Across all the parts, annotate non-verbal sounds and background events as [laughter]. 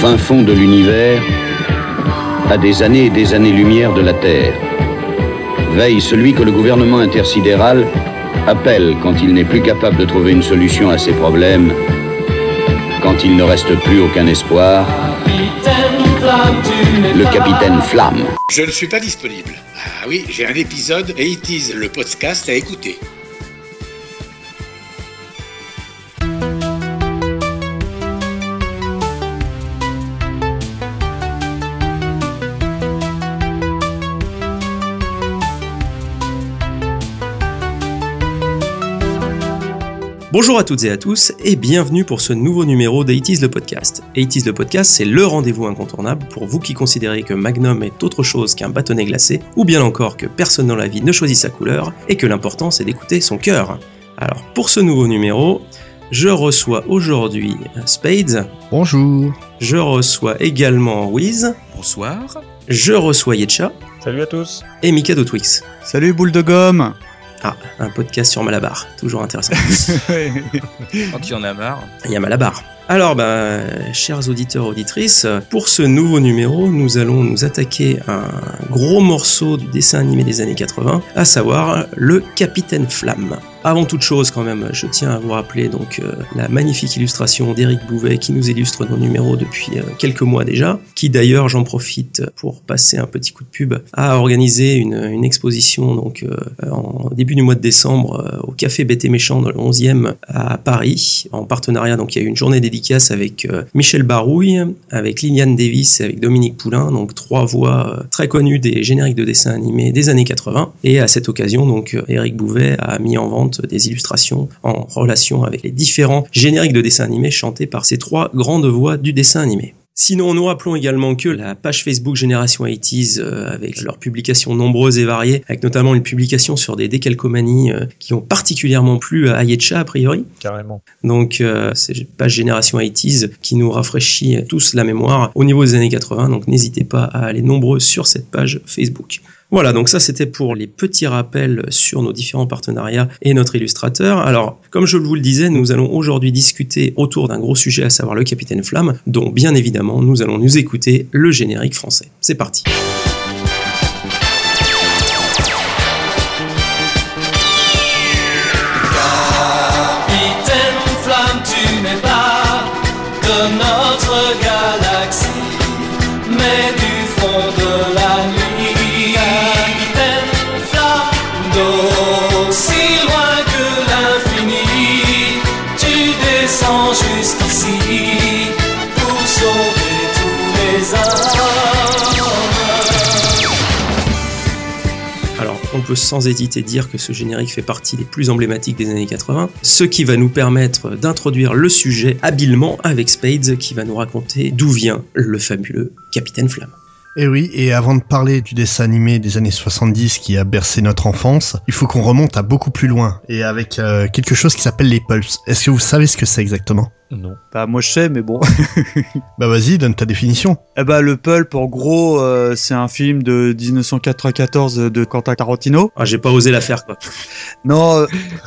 fin fond de l'univers, à des années et des années-lumière de la Terre, veille celui que le gouvernement intersidéral appelle quand il n'est plus capable de trouver une solution à ses problèmes, quand il ne reste plus aucun espoir, le capitaine Flamme. Je ne suis pas disponible. Ah oui, j'ai un épisode et it is le podcast à écouter. Bonjour à toutes et à tous et bienvenue pour ce nouveau numéro d'Aitis le podcast. Aitis le podcast, c'est le rendez-vous incontournable pour vous qui considérez que Magnum est autre chose qu'un bâtonnet glacé, ou bien encore que personne dans la vie ne choisit sa couleur et que l'important c'est d'écouter son cœur. Alors pour ce nouveau numéro, je reçois aujourd'hui Spades. Bonjour. Je reçois également Wiz. Bonsoir. Je reçois Yetcha. Salut à tous. Et Mikado Twix. Salut boule de gomme. Ah, un podcast sur Malabar, toujours intéressant. [laughs] Quand il y en a marre. Il y a Malabar. Alors, bah, chers auditeurs, auditrices, pour ce nouveau numéro, nous allons nous attaquer à un gros morceau du dessin animé des années 80, à savoir le Capitaine Flamme. Avant toute chose, quand même, je tiens à vous rappeler donc euh, la magnifique illustration d'Éric Bouvet qui nous illustre nos numéros depuis euh, quelques mois déjà, qui d'ailleurs, j'en profite pour passer un petit coup de pub, a organisé une, exposition donc euh, en début du mois de décembre au Café Bête et Méchant dans le 11e à Paris, en partenariat. Donc il y a eu une journée dédicace avec Michel Barouille, avec Liliane Davis et avec Dominique Poulain, donc trois voix très connues des génériques de dessins animés des années 80. Et à cette occasion, donc Éric Bouvet a mis en vente des illustrations en relation avec les différents génériques de dessins animés chantés par ces trois grandes voix du dessin animé. Sinon, nous rappelons également que la page Facebook Génération 80s, euh, avec leurs publications nombreuses et variées, avec notamment une publication sur des décalcomanies euh, qui ont particulièrement plu à Ayetcha, a priori. Carrément. Donc, euh, c'est page Génération 80s qui nous rafraîchit tous la mémoire au niveau des années 80. Donc, n'hésitez pas à aller nombreux sur cette page Facebook. Voilà, donc ça c'était pour les petits rappels sur nos différents partenariats et notre illustrateur. Alors, comme je vous le disais, nous allons aujourd'hui discuter autour d'un gros sujet, à savoir le Capitaine Flamme, dont bien évidemment nous allons nous écouter le générique français. C'est parti. Notre galaxie, mais du fond sans hésiter dire que ce générique fait partie des plus emblématiques des années 80, ce qui va nous permettre d'introduire le sujet habilement avec Spades qui va nous raconter d'où vient le fabuleux Capitaine Flamme. Et oui, et avant de parler du dessin animé des années 70 qui a bercé notre enfance, il faut qu'on remonte à beaucoup plus loin, et avec euh, quelque chose qui s'appelle les pulps. Est-ce que vous savez ce que c'est exactement? Non. Bah moi je sais, mais bon. [laughs] Bah vas-y, donne ta définition. eh bah le Pulp, en gros, euh, c'est un film de 1994 de Quentin Tarantino. Ah, j'ai pas osé la faire quoi. [laughs] Non, euh,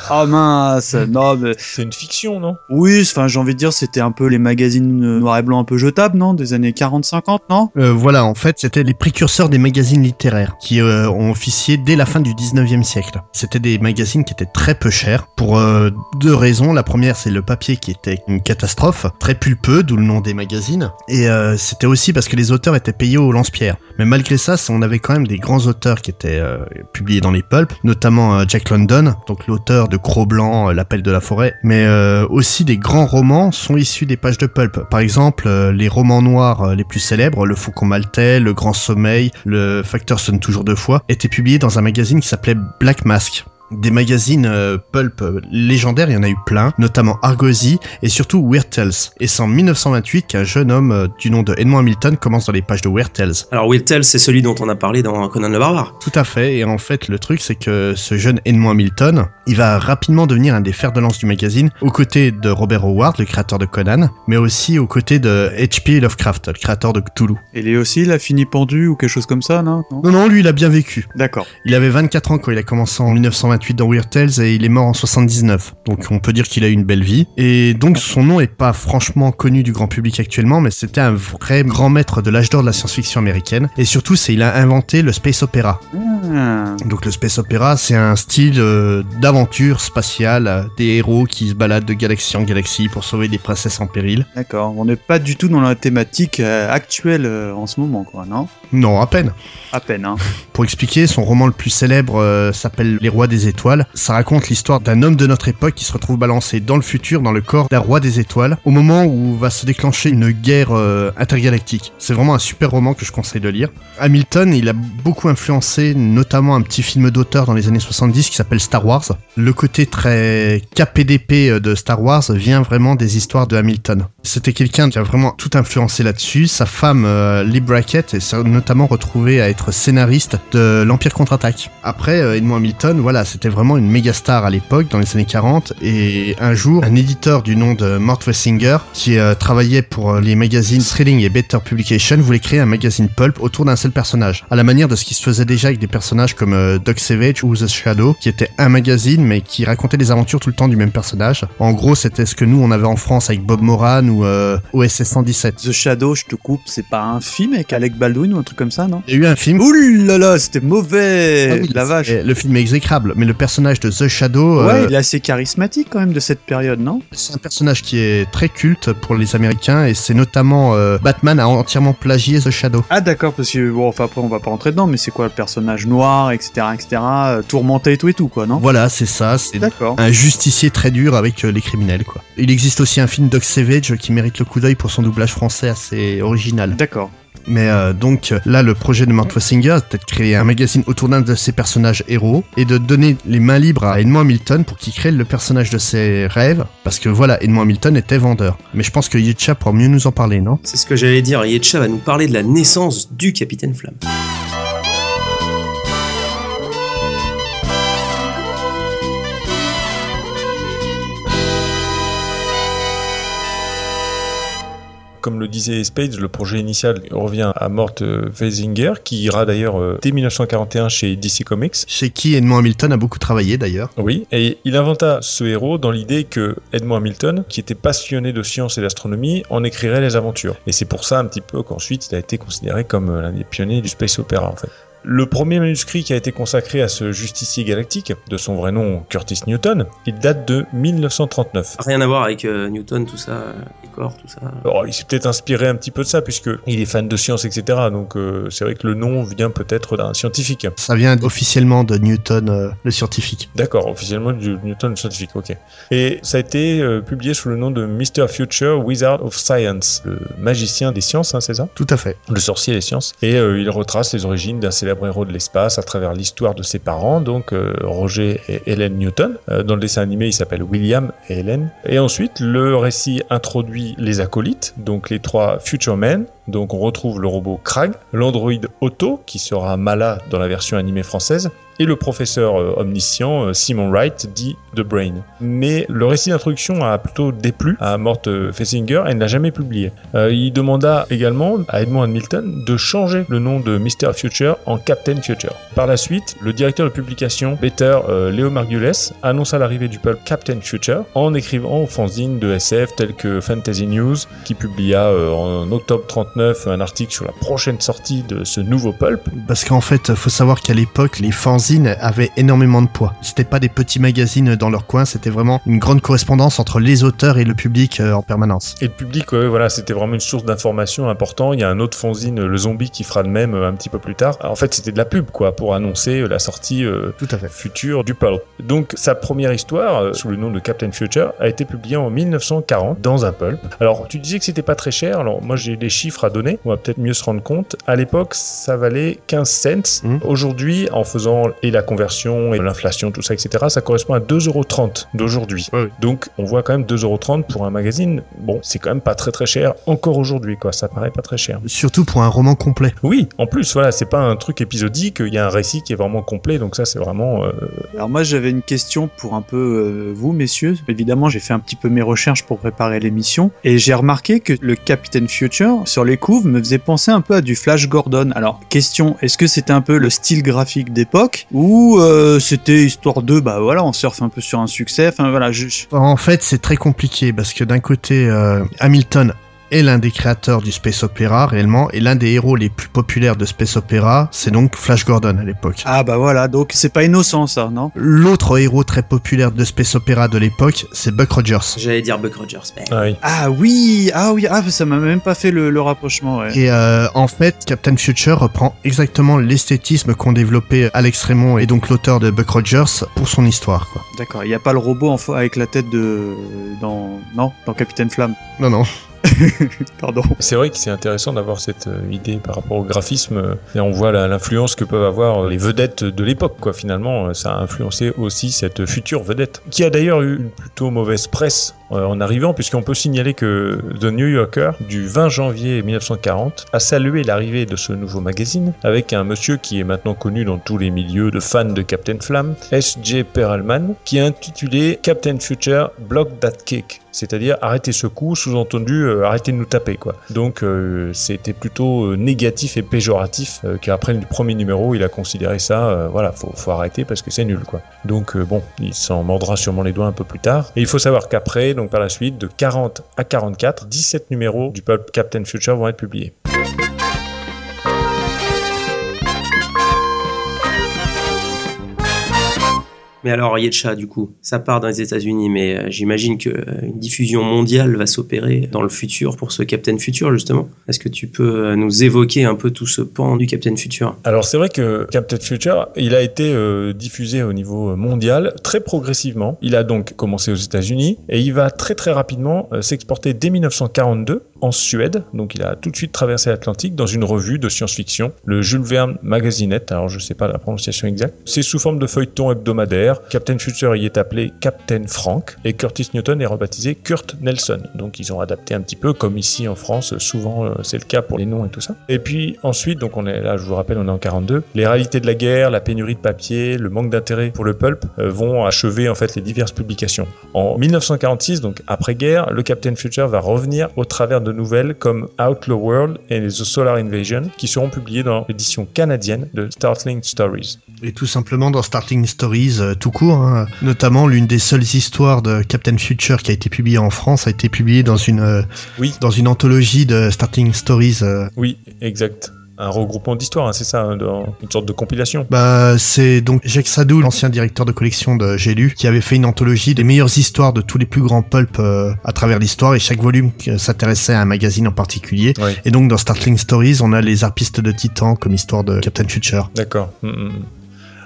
ah mince, non mais C'est une fiction, non? Oui, enfin j'ai envie de dire c'était un peu les magazines euh, noir et blanc un peu jetables, non, des années 40-50, non? Euh, voilà, en fait, c'était les précurseurs des magazines littéraires qui euh, ont officié dès la fin du 19e siècle. C'était des magazines qui étaient très peu chers pour euh, deux raisons. La première, c'est le papier qui était une catastrophe, très pulpeux, d'où le nom des magazines. Et euh, c'était aussi parce que les auteurs étaient payés au lance-pierre. Mais malgré ça, on avait quand même des grands auteurs qui étaient euh, publiés dans les pulps, notamment euh, Jack London, donc l'auteur de Cro-Blanc, euh, L'appel de la forêt. Mais aussi des grands romans sont issus des pages de pulp. Par exemple, les romans noirs les plus célèbres, Le Faucon Maltais, Le Grand Sommeil, Le Facteur sonne toujours deux fois, étaient publiés dans un magazine qui s'appelait Black Mask. Des magazines euh, pulp euh, légendaires, il y en a eu plein, notamment Argosy et surtout Weird Tales. Et c'est en 1928 qu'un jeune homme euh, du nom de Edmond Hamilton commence dans les pages de Weird Tales. Alors Will Tell, c'est celui dont on a parlé dans Conan le Barbare. Tout à fait, et en fait le truc c'est que ce jeune Edmond Hamilton, il va rapidement devenir un des fers de lance du magazine, aux côtés de Robert Howard, le créateur de Conan, mais aussi aux côtés de H.P. Lovecraft, le créateur de Cthulhu. Et lui aussi, il a fini pendu ou quelque chose comme ça, non, non? Non, non, lui il a bien vécu. D'accord. Il avait 24 ans quand il a commencé en 1928 88 dans Weird Tales et il est mort en 79. Donc on peut dire qu'il a eu une belle vie. Et donc son nom est pas franchement connu du grand public actuellement, mais c'était un vrai grand maître de l'âge d'or de la science-fiction américaine. Et surtout, c'est il a inventé le space opera. Ah. Donc le space opera, c'est un style euh, d'aventure spatiale, euh, des héros qui se baladent de galaxie en galaxie pour sauver des princesses en péril. D'accord, on n'est pas du tout dans la thématique euh, actuelle en ce moment, quoi, non? Non, à peine. À peine, hein. [laughs] Pour expliquer, son roman le plus célèbre s'appelle Les Rois des Ça raconte l'histoire d'un homme de notre époque qui se retrouve balancé dans le futur, dans le corps d'un roi des étoiles, au moment où va se déclencher une guerre euh, intergalactique. C'est vraiment un super roman que je conseille de lire. Hamilton, il a beaucoup influencé notamment un petit film d'auteur dans les années 70 qui s'appelle Star Wars. Le côté très KPDP euh, de Star Wars vient vraiment des histoires de Hamilton. C'était quelqu'un qui a vraiment tout influencé là-dessus. Sa femme, euh, Lee Brackett, s'est notamment retrouvée à être scénariste de l'Empire contre-attaque. Après, Edmond Hamilton, voilà, c'était vraiment une méga star à l'époque, dans les années 40. Et un jour, un éditeur du nom de Mort Wessinger, qui euh, travaillait pour euh, les magazines Thrilling et Better Publication, voulait créer un magazine pulp autour d'un seul personnage. À la manière de ce qui se faisait déjà avec des personnages comme euh, Doc Savage ou The Shadow, qui était un magazine, mais qui racontait les aventures tout le temps du même personnage. En gros, c'était ce que nous, on avait en France avec Bob Moran ou euh, OSS 117. The Shadow, je te coupe, c'est pas un film avec Alec Baldwin ou un truc comme ça, non? Il y a eu un film Ouh là là, c'était mauvais Ah oui, La vache Le film est exécrable, mais le personnage de The Shadow, Ouais, euh, il est assez charismatique quand même de cette période, non? C'est un personnage qui est très culte pour les Américains et c'est notamment euh, Batman a entièrement plagié The Shadow. Ah d'accord, parce que bon, enfin après on va pas rentrer dedans, mais c'est quoi le personnage noir, etc., etc., euh, tourmenté et tout et tout, quoi, non? Voilà, c'est ça. C'est D'accord. un justicier très dur avec les criminels, quoi. Il existe aussi un film Doc Savage qui mérite le coup d'œil pour son doublage français assez original. D'accord. Mais euh, donc là, le projet de Mort Wessinger, c'était de créer un magazine autour d'un de ses personnages héros et de donner les mains libres à Edmond Hamilton pour qu'il crée le personnage de ses rêves. Parce que voilà, Edmond Hamilton était vendeur. Mais je pense que Yetcha pourra mieux nous en parler, non? C'est ce que j'allais dire. Yetcha va nous parler de la naissance du Capitaine Flamme. Comme le disait Spades, le projet initial revient à Mort euh, Weisinger, qui ira d'ailleurs euh, dès 1941 chez DC Comics. Chez qui Edmond Hamilton a beaucoup travaillé d'ailleurs. Oui, et il inventa ce héros dans l'idée que Edmond Hamilton, qui était passionné de science et d'astronomie, en écrirait les aventures. Et c'est pour ça un petit peu qu'ensuite il a été considéré comme euh, l'un des pionniers du space opera en fait. Le premier manuscrit qui a été consacré à ce justicier galactique, de son vrai nom Curtis Newton, il date de 1939. Rien à voir avec euh, Newton, tout ça, euh, les corps, tout ça. Alors, il s'est peut-être inspiré un petit peu de ça, puisque il est fan de science, etc. Donc, euh, c'est vrai que le nom vient peut-être d'un scientifique. Ça vient officiellement de Newton, euh, le scientifique. D'accord, officiellement du Newton scientifique, ok. Et ça a été euh, publié sous le nom de Mr. Future Wizard of Science, le magicien des sciences, hein, c'est ça? Tout à fait. Le sorcier des sciences. Et euh, il retrace les origines d'un célèbre héros de l'espace à travers l'histoire de ses parents, donc euh, Roger et Helen Newton. Euh, dans le dessin animé, il s'appelle William et Helen. Et ensuite, le récit introduit les acolytes, donc les trois Future Men. Donc on retrouve le robot Krag, l'androïde Otto, qui sera Mala dans la version animée française, et le professeur euh, omniscient euh, Simon Wright, dit The Brain. Mais le récit d'introduction a plutôt déplu à Mort euh, Fessinger et ne l'a jamais publié. Il demanda également à Edmond Hamilton de changer le nom de Mr. Future en Captain Future. Par la suite, le directeur de publication, Peter Leo Margules, annonça l'arrivée du pulp Captain Future en écrivant aux fanzines de SF tels que Fantasy News, qui publia en octobre 39 un article sur la prochaine sortie de ce nouveau pulp. Parce qu'en fait, faut savoir qu'à l'époque, les fanzines avaient énormément de poids. C'était pas des petits magazines dans leur coin, c'était vraiment une grande correspondance entre les auteurs et le public euh, en permanence. Et le public, ouais, voilà, c'était vraiment une source d'information important. Il y a un autre fanzine, le Zombie, qui fera de même euh, un petit peu plus tard. En fait, c'était de la pub, quoi, pour annoncer euh, la sortie euh, Tout à fait. future du pulp. Donc, sa première histoire, euh, sous le nom de Captain Future, a été publiée en 1940 dans un pulp. Alors, tu disais que c'était pas très cher. Alors, moi, j'ai des chiffres donner. On va peut-être mieux se rendre compte. À l'époque, ça valait 15 cents. Mhm. Aujourd'hui, en faisant et la conversion et l'inflation, tout ça, etc., ça correspond à 2,30€ d'aujourd'hui. Oui. Donc, on voit quand même 2,30€ pour un magazine. Bon, c'est quand même pas très très cher encore aujourd'hui, quoi. Ça paraît pas très cher. Surtout pour un roman complet. Oui, en plus, voilà, c'est pas un truc épisodique, il y a un récit qui est vraiment complet, donc ça, c'est vraiment. euh, Alors moi j'avais une question pour un peu euh, vous messieurs. Évidemment j'ai fait un petit peu mes recherches pour préparer l'émission et j'ai remarqué que le Captain Future sur les me faisait penser un peu à du Flash Gordon. Alors, question, est-ce que c'était un peu le style graphique d'époque ou euh, c'était histoire de, bah voilà, on surfe un peu sur un succès. Enfin voilà, En fait, c'est très compliqué parce que d'un côté, euh, Hamilton est l'un des créateurs du space opéra réellement, et l'un des héros les plus populaires de space opéra, c'est donc Flash Gordon à l'époque. ah bah voilà, donc c'est pas innocent ça, non? L'autre héros très populaire de space opéra de l'époque, c'est Buck Rogers. J'allais dire Buck Rogers. mais- Ah oui. Ah oui, ah oui, ah ça m'a même pas fait le, le rapprochement. Ouais. Et euh, en fait, Captain Future reprend exactement l'esthétisme qu'ont développé Alex Raymond et donc l'auteur de Buck Rogers pour son histoire. Quoi. D'accord, il y a pas le robot en avec la tête de dans non dans Capitaine Flamme. Non, non. [laughs] Pardon. C'est vrai que c'est intéressant d'avoir cette euh, idée par rapport au graphisme euh, et on voit l'influence que peuvent avoir les vedettes de l'époque quoi finalement euh, ça a influencé aussi cette future vedette qui a d'ailleurs eu une plutôt mauvaise presse euh, en arrivant puisqu'on peut signaler que The New Yorker du 20 janvier 1940 a salué l'arrivée de ce nouveau magazine avec un monsieur qui est maintenant connu dans tous les milieux de fans de Captain Flamme S.J. Perelman qui a intitulé Captain Future Block That Kick c'est-à-dire arrêtez ce coup, sous-entendu euh, arrêtez de nous taper quoi. Donc euh, c'était plutôt euh, négatif et péjoratif euh, qu'après le premier numéro il a considéré ça, euh, voilà faut, faut arrêter parce que c'est nul quoi. Donc euh, bon il s'en mordra sûrement les doigts un peu plus tard. Et il faut savoir qu'après donc par la suite de 40 à 44, 17 numéros du pulp Captain Future vont être publiés. Mais alors, Yetcha, du coup, ça part dans les États-Unis, mais euh, j'imagine que euh, diffusion mondiale va s'opérer dans le futur pour ce Captain Future, justement. Est-ce que tu peux euh, nous évoquer un peu tout ce pan du Captain Future? Alors c'est vrai que Captain Future, il a été diffusé au niveau mondial très progressivement. Il a donc commencé aux États-Unis et il va très très rapidement s'exporter dès 1942 en Suède. Donc il a tout de suite traversé l'Atlantique dans une revue de science-fiction, le Jules Verne Magazinette. Alors je sais pas la prononciation exacte. C'est sous forme de feuilleton hebdomadaire. Captain Future y est appelé Captain Frank et Curtis Newton est rebaptisé Kurt Nelson. Donc ils ont adapté un petit peu comme ici en France. Souvent euh, c'est le cas pour les noms et tout ça. Et puis ensuite, donc on est là, je vous rappelle, on est en 42. Les réalités de la guerre, la pénurie de papier, le manque d'intérêt pour le pulp euh, vont achever en fait les diverses publications. En 1946, donc après-guerre, le Captain Future va revenir au travers de nouvelles comme Outlaw World et The Solar Invasion qui seront publiées dans l'édition canadienne de Startling Stories. Et tout simplement dans Starting Stories euh, tout court, hein. notamment l'une des seules histoires de Captain Future qui a été publiée en France a été publiée dans une euh, Oui. dans une anthologie de Starting Stories. euh. Oui, exact. Un regroupement d'histoires, hein, c'est ça, hein, dans une sorte de compilation. Bah c'est donc Jacques Sadou, l'ancien directeur de collection de J'ai lu, qui avait fait une anthologie des meilleures histoires de tous les plus grands pulps euh, à travers l'histoire et chaque volume euh, s'intéressait à un magazine en particulier. Oui. Et donc dans Startling Stories, on a les harpistes de Titan comme histoire de Captain Future. D'accord. Mm, mm, mm.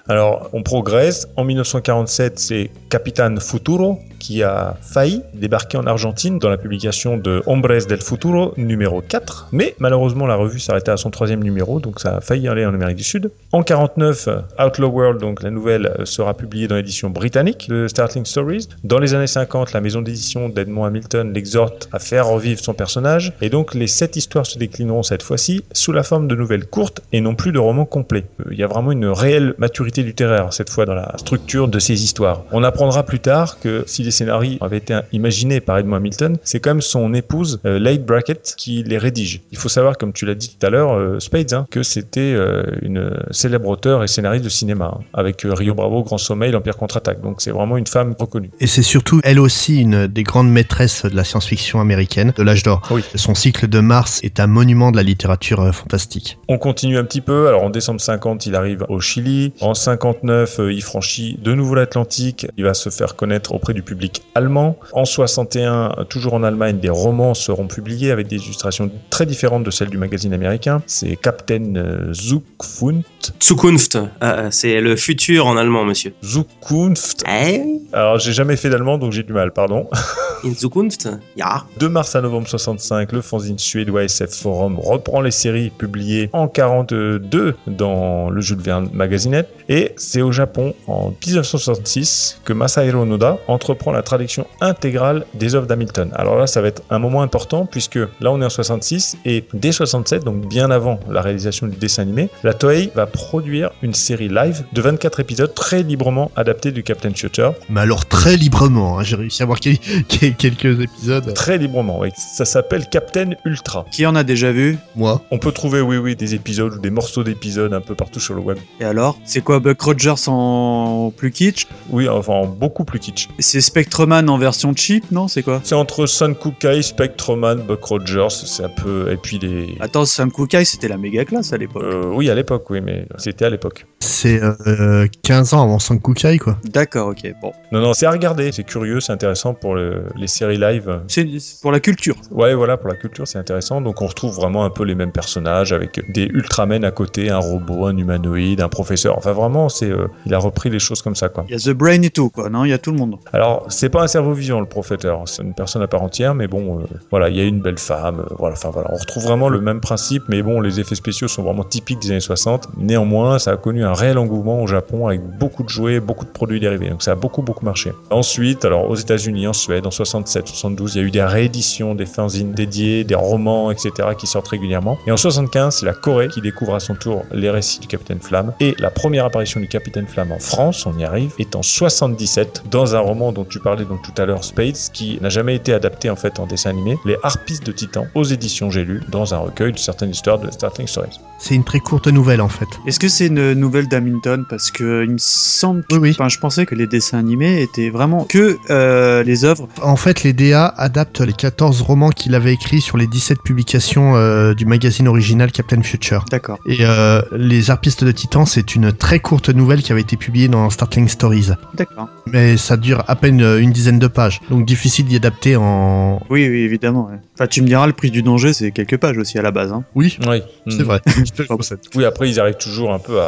Alors, on progresse. En 1947, c'est Capitan Futuro qui a failli débarquer en Argentine dans la publication de Hombres del Futuro numéro 4. Mais malheureusement, la revue s'arrêtait à son troisième numéro, donc ça a failli aller en Amérique du Sud. En 49, Outlaw World, donc la nouvelle, euh, sera publiée dans l'édition britannique de Startling Stories. Dans les années 50, la maison d'édition d'Edmond Hamilton l'exhorte à faire revivre son personnage. Et donc, les sept histoires se déclineront cette fois-ci sous la forme de nouvelles courtes et non plus de romans complets. Euh, Il y a vraiment une réelle maturité littéraire cette fois dans la structure de ces histoires. On apprendra plus tard que si les scénarios avaient été imaginés par Edmond Hamilton, c'est quand même son épouse euh, Brackett qui les rédige. Il faut savoir, comme tu l'as dit tout à l'heure, euh, Spades, hein, que c'était euh, une célèbre auteure et scénariste de cinéma, hein, avec euh, Rio Bravo, Grand Sommeil, l'Empire contre-attaque. Donc c'est vraiment une femme reconnue. Et c'est surtout elle aussi une des grandes maîtresses de la science-fiction américaine de l'âge d'or. Oui. Son cycle de Mars est un monument de la littérature euh, fantastique. On continue un petit peu. Alors en décembre 50, il arrive au Chili. En 59, euh, il franchit de nouveau l'Atlantique. Il va se faire connaître auprès du public allemand. En 61, euh, toujours en Allemagne, des romans seront publiés avec des illustrations très différentes de celles du magazine américain. C'est Captain euh, Zukunft. Zukunft, Ah, c'est le futur en allemand, monsieur. Zukunft. Eh Alors j'ai jamais fait d'allemand donc j'ai du mal, pardon. In Zukunft Ja. De mars à novembre 65, le fanzine suédois SF Forum reprend les séries publiées en 42 dans le Jules Verne Magazinette. Et c'est au Japon, en 1966, que Masahiro Noda entreprend la traduction intégrale des œuvres d'Hamilton. Alors là, ça va être un moment important puisque là, on est en 66 et dès 67, donc bien avant la réalisation du dessin animé, la Toei va produire une série live de 24 épisodes très librement adaptés du Captain Future Mais alors très librement, hein, j'ai réussi à voir quel, quel quelques épisodes. Très librement, oui. Ça s'appelle Captain Ultra. Qui en a déjà vu? Moi. On peut trouver, oui, oui, des épisodes ou des morceaux d'épisodes un peu partout sur le web. Et alors? C'est quoi Buck Rogers en plus kitsch Oui, enfin, beaucoup plus kitsch. C'est Spectreman en version cheap, non? C'est quoi? C'est entre Sun Kukai, Spectreman, Buck Rogers, c'est un peu... Et puis les... Attends, Sam Kukai, c'était la méga classe à l'époque. Euh, oui, à l'époque, oui, mais c'était à l'époque. C'est euh, 15 ans avant Sankukai, quoi. D'accord, ok, bon. Non, non, c'est à regarder, c'est curieux, c'est intéressant pour le- les séries live. C'est c'est pour la culture. Ouais, voilà, pour la culture, c'est intéressant. Donc, on retrouve vraiment un peu les mêmes personnages avec des Ultramen à côté, un robot, un humanoïde, un professeur. Enfin, vraiment, c'est, euh, il a repris les choses comme ça, quoi. Il y a The Brain et tout, quoi, non? Il y a tout le monde. Alors, c'est pas un cerveau vivant, le professeur. C'est une personne à part entière, mais bon, euh, voilà, il y a une belle femme. euh, voilà, enfin, voilà. On retrouve vraiment le même principe, mais bon, les effets spéciaux sont vraiment typiques des années 60. Néanmoins, ça a connu un réel engouement au Japon avec beaucoup de jouets, beaucoup de produits dérivés. Donc, ça a beaucoup, beaucoup marché. Ensuite, alors, aux États-Unis, en Suède, en 67, 72, il y a eu des rééditions, des fanzines dédiés, des romans, etc., qui sortent régulièrement. Et en 75, c'est la Corée qui découvre à son tour les récits du Capitaine Flamme. Et la première apparition du Capitaine Flamme en France, on y arrive, est en 77, dans un roman dont tu parlais donc tout à l'heure, Spades, qui n'a jamais été adapté en fait en dessin animé, Les Harpistes de Titan, aux éditions J'ai lu, dans un recueil de certaines histoires de Startling Stories. C'est une très courte nouvelle, en fait. Est-ce que c'est une nouvelle d'Hamilton? Parce que il me semble. que- Oui, oui. Enfin, je pensais que les dessins animés étaient vraiment que euh, les œuvres. En fait, les DA adaptent les 14 romans qu'il avait écrits sur les 17 publications euh, du magazine original Captain Future. D'accord. Et euh, Les Harpistes de Titan, c'est une très courte nouvelle qui avait été publiée dans Startling Stories. D'accord. Mais ça dure à peine euh, une dizaine de pages. Donc difficile d'y adapter en... Oui, oui, évidemment. ouais. Enfin, tu me diras, le prix du danger, c'est quelques pages aussi à la base. Hein. Oui, Oui, c'est vrai. [laughs] Oui, après, ils arrivent toujours un peu à,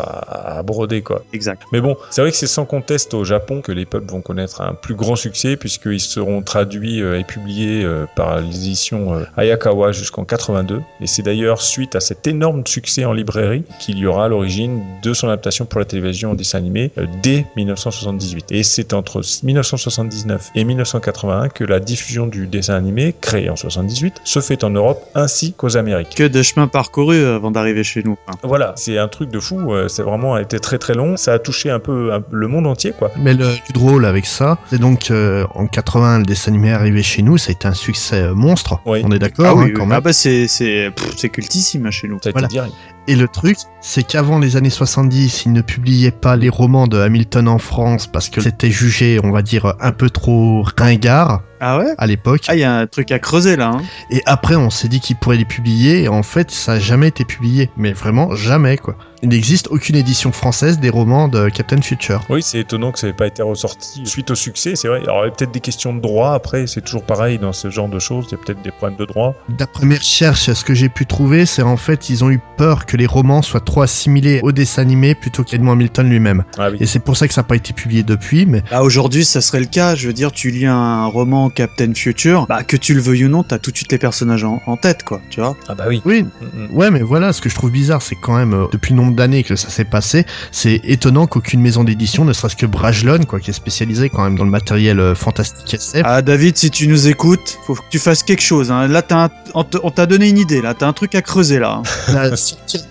à broder, quoi. Exact. Mais bon, c'est vrai que c'est sans conteste au Japon que les pubs vont connaître un plus grand succès puisqu'ils seront traduits euh, et publiés euh, par l'édition euh, Ayakawa jusqu'en 82. Et c'est d'ailleurs suite à cet énorme succès en librairie qu'il y aura à l'origine de son adaptation pour la télévision en dessin animé euh, dès 1978. Et c'est entre 1979 et 1981 que la diffusion du dessin animé, créé en 78, se fait en Europe ainsi qu'aux Amériques. Que de chemin parcouru euh, avant d'arriver chez nous. hein. Voilà, c'est un truc de fou, euh, c'est vraiment été très très long, ça a touché un peu le monde entier quoi. Mais le plus drôle avec ça, c'est donc euh, en 80, le dessin animé est arrivé chez nous, ça a été un succès monstre. Oui. On est d'accord, Ah hein, oui, quand oui. même. Ah bah c'est c'est pff, c'est cultissime hein, chez nous. Ça a Voilà. été direct. Et le truc, c'est qu'avant les années 70, ils ne publiaient pas les romans de Hamilton en France parce que c'était jugé, on va dire, un peu trop ringard Ah ouais à l'époque. Ah, il y a un truc à creuser là. Hein. Et après, on s'est dit qu'ils pourraient les publier, et en fait, ça a jamais été publié. Mais vraiment, jamais, quoi. Il n'existe aucune édition française des romans de Captain Future. Oui, c'est étonnant que ça n'ait pas été ressorti suite au succès, c'est vrai. Alors il y a peut-être des questions de droit après, c'est toujours pareil dans ce genre de choses, il y a peut-être des problèmes de droit. D'après mes recherches, ce que j'ai pu trouver, c'est en fait, ils ont eu peur que les romans soient trop assimilés au dessin animé plutôt qu'Edmond Hamilton lui-même. Ah oui. Et c'est pour ça que ça n'a pas été publié depuis, mais Là aujourd'hui, ça serait le cas. Je veux dire, tu lis un roman Captain Future, bah que tu le veuilles ou non, t'as tout de suite les personnages en, en tête, quoi. Tu vois Ah bah oui. oui, Mm, mm. Ouais, mais voilà, ce que je trouve bizarre, c'est quand même, euh, depuis le nombre d'années que ça s'est passé, c'est étonnant qu'aucune maison d'édition, ne serait-ce que Brajlon, quoi, qui est spécialisé quand même dans le matériel euh, fantastique SF, Ah David, si tu nous écoutes, faut que tu fasses quelque chose. Hein. Là, t'as un- on t'a donné une idée. Là, t'as un truc à creuser là. hein. [laughs] là,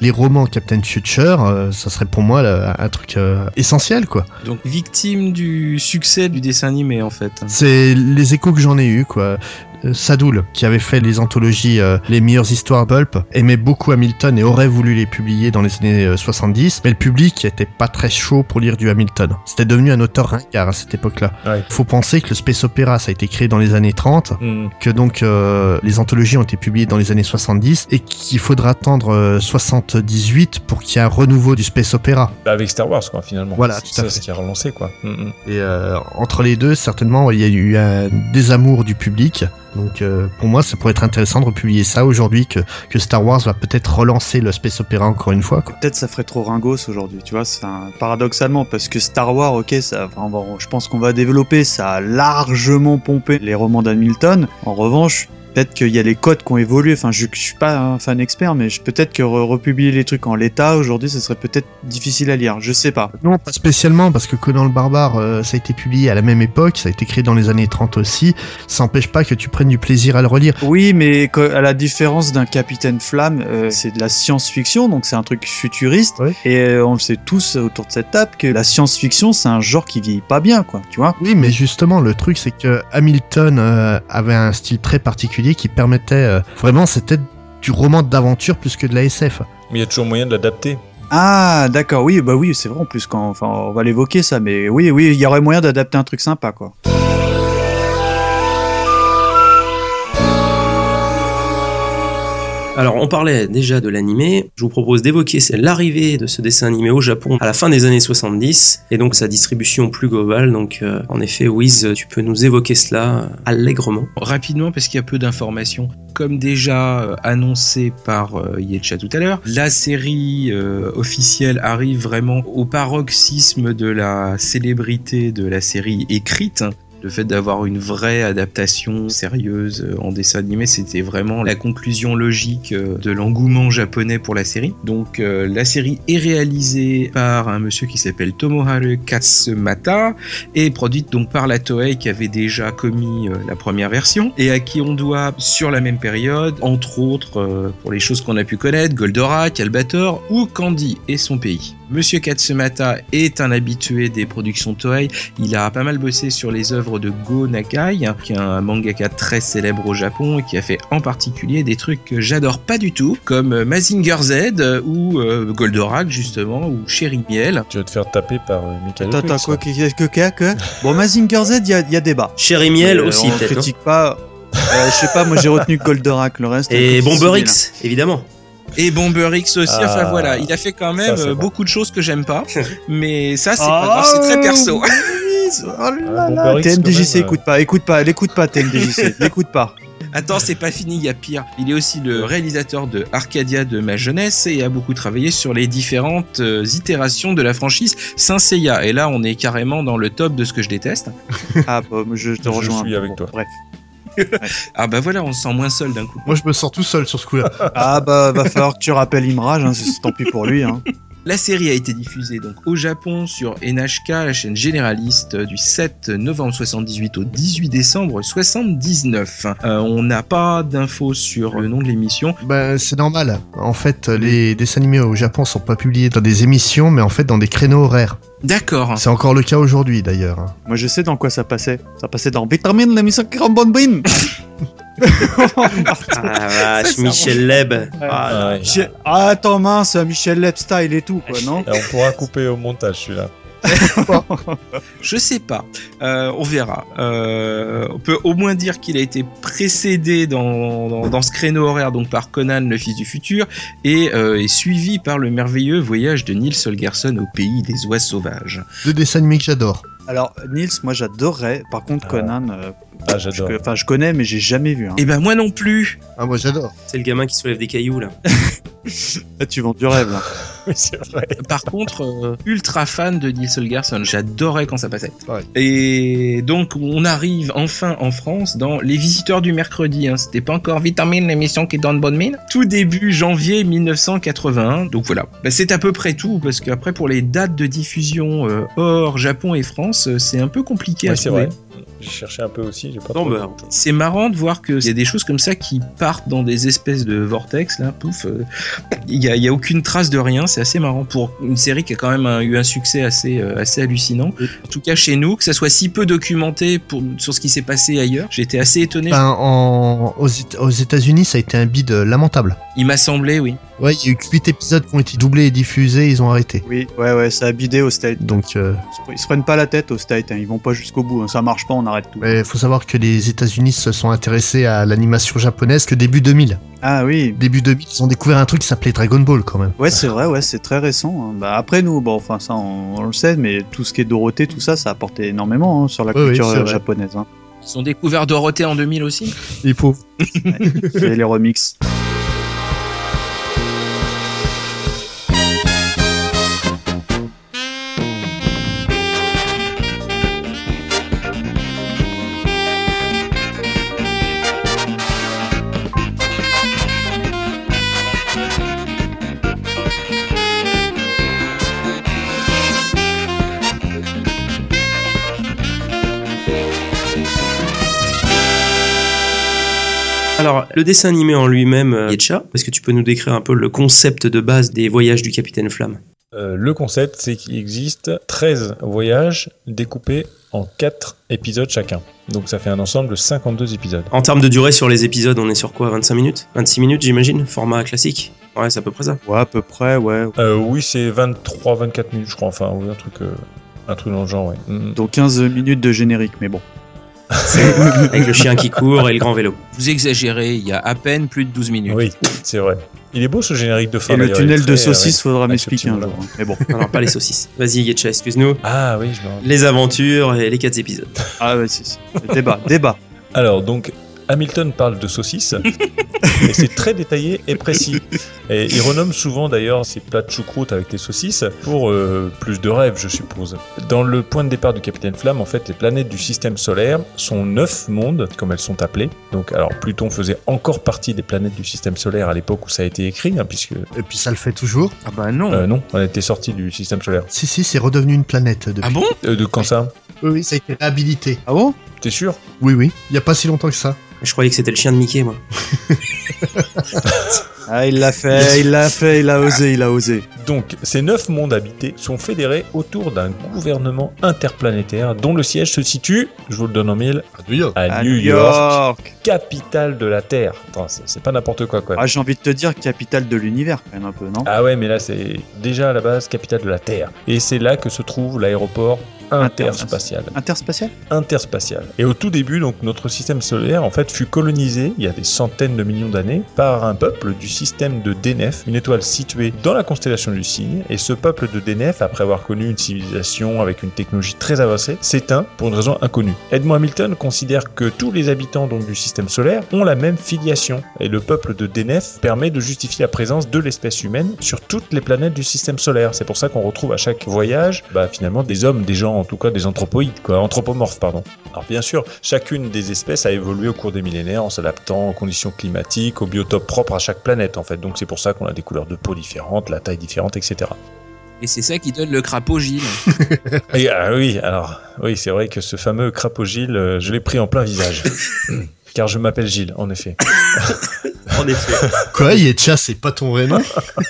les romans Captain Future, euh, ça serait pour moi là, un truc euh, essentiel, quoi. Donc victime du succès du dessin animé en fait. C'est les échos que j'en ai eu, quoi. Euh, Sadoul, qui avait fait les anthologies euh, Les meilleures histoires Pulp, aimait beaucoup Hamilton et aurait voulu les publier dans les années euh, 70, mais le public était pas très chaud pour lire du Hamilton. C'était devenu un auteur ringard à cette époque-là. Ouais. Faut penser que le space opéra, ça a été créé dans les années 30, Mm. que donc euh, les anthologies ont été publiées dans les années 70, et qu'il faudra attendre euh, 78 pour qu'il y ait un renouveau du space opéra. Bah, avec Star Wars quoi finalement. Voilà, c'est tout à ça fait. ce qui a relancé quoi. Mm, mm. Et euh, entre les deux, certainement, il y a eu un désamour du public. Donc euh, pour moi, ça pourrait être intéressant de republier ça aujourd'hui, que, Star Wars va peut-être relancer le space opéra encore une fois. Peut-être ça ferait trop ringos aujourd'hui. Tu vois, un paradoxalement parce que Star Wars, ok, ça, je pense qu'on va développer. Ça a largement pompé les romans d'Hamilton. En revanche. Peut-être qu'il y a les codes qui ont évolué. Enfin, je, je suis pas un fan expert, mais peut-être que re- republier les trucs en l'état aujourd'hui, ce serait peut-être difficile à lire. Je sais pas. Non, pas spécialement, parce que Conan le Barbare, euh, ça a été publié à la même époque, ça a été créé dans les années 30 aussi. Ça n'empêche pas que tu prennes du plaisir à le relire. Oui, mais à la différence d'un Capitaine Flamme, euh, c'est de la science-fiction, donc c'est un truc futuriste. Et euh, on le sait tous autour de cette table que la science-fiction, c'est un genre qui vieillit pas bien, quoi. Tu vois Oui, mais justement, le truc, c'est que Hamilton avait un style très particulier qui permettait euh, vraiment, c'était du roman d'aventure plus que de la SF. Mais il y a toujours moyen de l'adapter. Ah, d'accord. Oui, bah oui, c'est vrai en plus quand, enfin, on va l'évoquer ça, mais oui, oui, il y aurait moyen d'adapter un truc sympa, quoi. Alors, on parlait déjà de l'animé. Je vous propose d'évoquer l'arrivée de ce dessin animé au Japon à la fin des années 70 et donc sa distribution plus globale. Donc, euh, en effet, Wiz, tu peux nous évoquer cela euh, allègrement. Rapidement, parce qu'il y a peu d'informations. Comme déjà euh, annoncé par euh, Yetcha tout à l'heure, la série officielle arrive vraiment au paroxysme de la célébrité de la série écrite. Le fait d'avoir une vraie adaptation sérieuse euh, en dessin animé, c'était vraiment la conclusion logique euh, de l'engouement japonais pour la série. Donc euh, la série est réalisée par un monsieur qui s'appelle Tomoharu Katsumata et produite donc par la Toei qui avait déjà commis la première version et à qui on doit sur la même période, entre autres pour les choses qu'on a pu connaître, Goldorak, Albator ou Candy et son pays. Monsieur Katsumata est un habitué des productions Toei, il a pas mal bossé sur les œuvres de Go Nakai, qui est un mangaka très célèbre au Japon et qui a fait en particulier des trucs que j'adore pas du tout, comme Mazinger Z ou euh, Goldorak justement, ou Cherry Miel. Tu vas te faire taper par euh, Michael Attends, quoi, que, que, que, que? Bon, Mazinger Z, il y a, il y a débat. Cherry Miel Euh, aussi, on peut-être. critique pas. Euh, je sais pas, moi j'ai retenu Goldorak, le reste. Et euh, Bomber c'est X, évidemment. Et Bomber X aussi, Ah, enfin voilà, il a fait quand même ça, euh, bon. beaucoup de choses que j'aime pas, [laughs] mais ça c'est Ah, pas grave, c'est très perso. Oh là Ah, là, Bomber X, quand TMDJC, même, euh. écoute pas, écoute pas, l'écoute pas, TMDJC, [laughs] l'écoute pas. Attends, c'est pas fini, il y a pire. Il est aussi le réalisateur de Arcadia de ma jeunesse et a beaucoup travaillé sur les différentes euh, itérations de la franchise Saint Seiya. Et là, on est carrément dans le top de ce que je déteste. Ah, bah, je te Je rejoins. suis avec Bon, toi. Bref. Ah bah voilà, on se sent moins seul d'un coup. Moi, je me sens tout seul sur ce coup-là. [laughs] Ah, bah, va falloir que tu rappelles Imrage, hein, c'est- tant pis pour lui. Hein. La série a été diffusée donc au Japon sur NHK, la chaîne généraliste, euh, du 7 novembre 78 au 18 décembre 79. Euh, on n'a pas d'infos sur le nom de l'émission. Ben, c'est normal. En fait, les dessins animés au Japon sont pas publiés dans des émissions, mais en fait dans des créneaux horaires. D'accord. C'est encore le cas aujourd'hui, d'ailleurs. hein. Moi, je sais dans quoi ça passait. Ça passait dans Vitamine, l'émission qui rend bonne brine. [laughs] Ah vache, Michel Leb. Ah, Ah, ouais. Michel- Ah, attends, mince, Michel Leb style et tout, quoi, non Et on pourra couper au montage celui-là. [laughs] Je sais pas. Euh, on verra. Euh, on peut au moins dire qu'il a été précédé dans, dans, dans ce créneau horaire donc par Conan, le fils du futur, et euh, est suivi par le merveilleux voyage de Nils Holgersson au pays des oies sauvages. Deux dessins animés que j'adore. Alors, Nils, moi, j'adorerais. Par contre, Ah. Conan, euh, Ah, je, j'adore. enfin, je connais, mais j'ai jamais vu. Hein. Et ben moi non plus. Ah, moi j'adore. C'est le gamin qui soulève des cailloux là. Là, [laughs] tu vends du rêve, là. [laughs] Oui, c'est vrai. Par contre, euh, ultra fan de Nils Holgersson. J'adorais quand ça passait. Ouais. Et donc on arrive enfin en France dans Les Visiteurs du mercredi. Hein. C'était pas encore Vitamine, l'émission qui donne bonne mine. Tout début janvier 1981. Donc voilà. Bah, c'est à peu près tout parce qu'après pour les dates de diffusion euh, hors Japon et France, c'est un peu compliqué à Ouais, trouver. vrai. J'ai cherché un peu aussi, j'ai pas Non, trouvé bah. C'est marrant de voir qu'il y a des choses comme ça qui partent dans des espèces de vortex, là, pouf. euh, Il n'y a, il y a aucune trace de rien, c'est assez marrant pour une série qui a quand même un- eu un succès assez, euh, assez hallucinant. En tout cas, chez nous, que ça soit si peu documenté pour, sur ce qui s'est passé ailleurs, j'ai été assez étonné. Enfin, en... aux, Éta- aux États-Unis, ça a été un bid euh, lamentable. Il m'a semblé, oui. Ouais, il y a eu que 8 épisodes qui ont été doublés et diffusés, ils ont arrêté. Oui, ouais, ouais, ça a bidé au state. Donc, euh, Ils se prennent pas la tête au state, hein. ils vont pas jusqu'au bout. hein. Ça marche pas, on arrête tout. il faut savoir que les États-Unis se sont intéressés à l'animation japonaise que début 2000. Ah oui. Début 2000, ils ont découvert un truc qui s'appelait Dragon Ball quand même. Ouais, c'est vrai, ouais, c'est très récent. hein. Bah, après, nous, bon, enfin, ça, on, on le sait, mais tout ce qui est Dorothée, tout ça, ça a apporté énormément hein, sur la Oui, oui, culture euh, japonaise. Hein. Ils ont découvert Dorothée en 2000 aussi? Faut. [laughs] Et les remixes. Alors, le dessin animé en lui-même, euh, Yetcha, est-ce que tu peux nous décrire un peu le concept de base des voyages du Capitaine Flamme? Euh, le concept, c'est qu'il existe 13 voyages découpés en 4 épisodes chacun. Donc ça fait un ensemble de 52 épisodes. En termes de durée sur les épisodes, on est sur quoi? 25 minutes? 26 minutes, j'imagine? Format classique? Ouais, c'est à peu près ça. Ouais, à peu près, ouais. Euh, oui, c'est 23-24 minutes, je crois. Enfin, oui, un truc, euh, un truc dans le genre, ouais. Mm. Donc 15 minutes de générique, mais bon. Avec le chien qui court et le grand vélo. Vous exagérez, il y a à peine plus de 12 minutes. Oui, c'est vrai. Il est beau ce générique de fin. Et le tunnel de euh, faudra avec m'expliquer un jour. hein. Mais bon. Alors, pas les saucisses. [laughs] Vas-y, Yetcha, excuse-nous. Ah oui, je me. Les aventures et les 4 épisodes. [laughs] Ah c'est c'est- débat, débat. Alors, donc, Hamilton parle de saucisses, et c'est très détaillé et précis. Et il renomme souvent d'ailleurs ses plats de choucroute avec les saucisses pour euh, plus de rêves, je suppose. Dans le point de départ du Capitaine Flamme, en fait, les planètes du système solaire sont neuf mondes, comme elles sont appelées. Donc, alors, Pluton faisait encore partie des planètes du système solaire à l'époque où ça a été écrit, hein, puisque Et puis ça le fait toujours. Ah bah non. euh, non, on était sorti du système solaire. Si, si, c'est redevenu une planète depuis. ah bon? Euh, de quand ça? Oui, oui, ça a été réhabilité. Ah bon? T'es sûr? Oui, oui. Il y a pas si longtemps que ça. Je croyais que c'était le chien de Mickey, moi. [laughs] [laughs] Ah, il l'a fait, il l'a fait, il a osé, il a osé. Donc, ces neuf mondes habités sont fédérés autour d'un gouvernement interplanétaire dont le siège se situe, je vous le donne en mille, À New York. à, New York, capitale de la Terre. Attends, c'est c'est pas n'importe quoi, quoi. Ah, j'ai envie de te dire capitale de l'univers, quand même, un peu, non? Ah ouais, mais là, c'est déjà à la base capitale de la Terre. Et c'est là que se trouve l'aéroport interspatial. Interspatial Interspatial. Et au tout début, donc, notre système solaire, en fait, fut colonisé, il y a des centaines de millions d'années, par un peuple du système de Denef, une étoile située dans la constellation du Cygne. Et ce peuple de Denef, après avoir connu une civilisation avec une technologie très avancée, s'éteint pour une raison inconnue. Edmond Hamilton considère que tous les habitants donc, du système solaire ont la même filiation. Et le peuple de Denef permet de justifier la présence de l'espèce humaine sur toutes les planètes du système solaire. C'est pour ça qu'on retrouve à chaque voyage, bah, finalement, des hommes, des gens, en tout cas des anthropoïdes, quoi, anthropomorphes, pardon. Alors bien sûr, chacune des espèces a évolué au cours des millénaires en s'adaptant aux conditions climatiques, aux biotopes propres à chaque planète, en fait. Donc c'est pour ça qu'on a des couleurs de peau différentes, la taille différente, etc. Et c'est ça qui donne le crapaud Gilles. [laughs] Et ah oui, alors oui, c'est vrai que ce fameux crapaud Gilles, euh, je l'ai pris en plein visage. [laughs] Car je m'appelle Gilles, en effet. [laughs] En effet. Quoi, Yetcha, c'est pas ton vrai nom?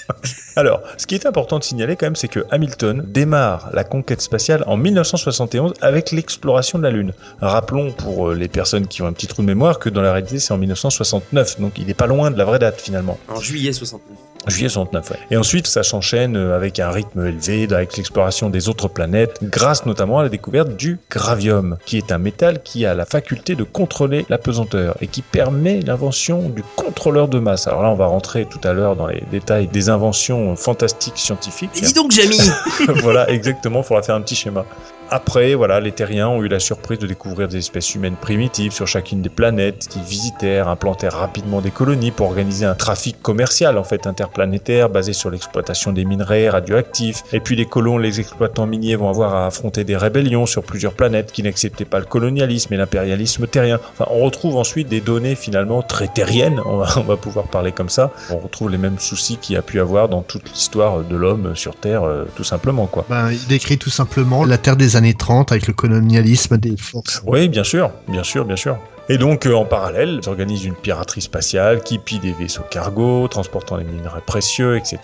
[laughs] Alors, ce qui est important de signaler quand même, c'est que Hamilton démarre la conquête spatiale en 1971 avec l'exploration de la Lune. Rappelons pour euh, les personnes qui ont un petit trou de mémoire que dans la réalité c'est en 1969, donc il n'est pas loin de la vraie date finalement. En juillet 69. Juillet 69, ouais. Et ensuite, ça s'enchaîne euh, avec un rythme élevé, avec l'exploration des autres planètes, grâce notamment à la découverte du gravium, qui est un métal qui a la faculté de contrôler la pesanteur et qui permet l'invention du contrôleur de masse. Alors là, on va rentrer tout à l'heure dans les détails des inventions fantastiques scientifiques. Mais dis donc, Jamie [laughs] voilà, exactement, faudra faire un petit schéma. Après, voilà, les terriens ont eu la surprise de découvrir des espèces humaines primitives sur chacune des planètes qui visitèrent, implantèrent rapidement des colonies pour organiser un trafic commercial en fait interplanétaire basé sur l'exploitation des minerais radioactifs. Et puis les colons, les exploitants miniers vont avoir à affronter des rébellions sur plusieurs planètes qui n'acceptaient pas le colonialisme et l'impérialisme terrien. Enfin, on retrouve ensuite des données finalement très terriennes, on va, [laughs] pouvoir parler comme ça. On retrouve les mêmes soucis qu'il y a pu avoir dans toute l'histoire de l'homme sur Terre, euh, tout simplement quoi. Ben, il décrit tout simplement la Terre des années 30 avec le colonialisme des forces. Oui, bien sûr, bien sûr, bien sûr. Et donc, euh, en parallèle, s'organise une piraterie spatiale qui pille des vaisseaux cargo, transportant les minerais précieux, etc.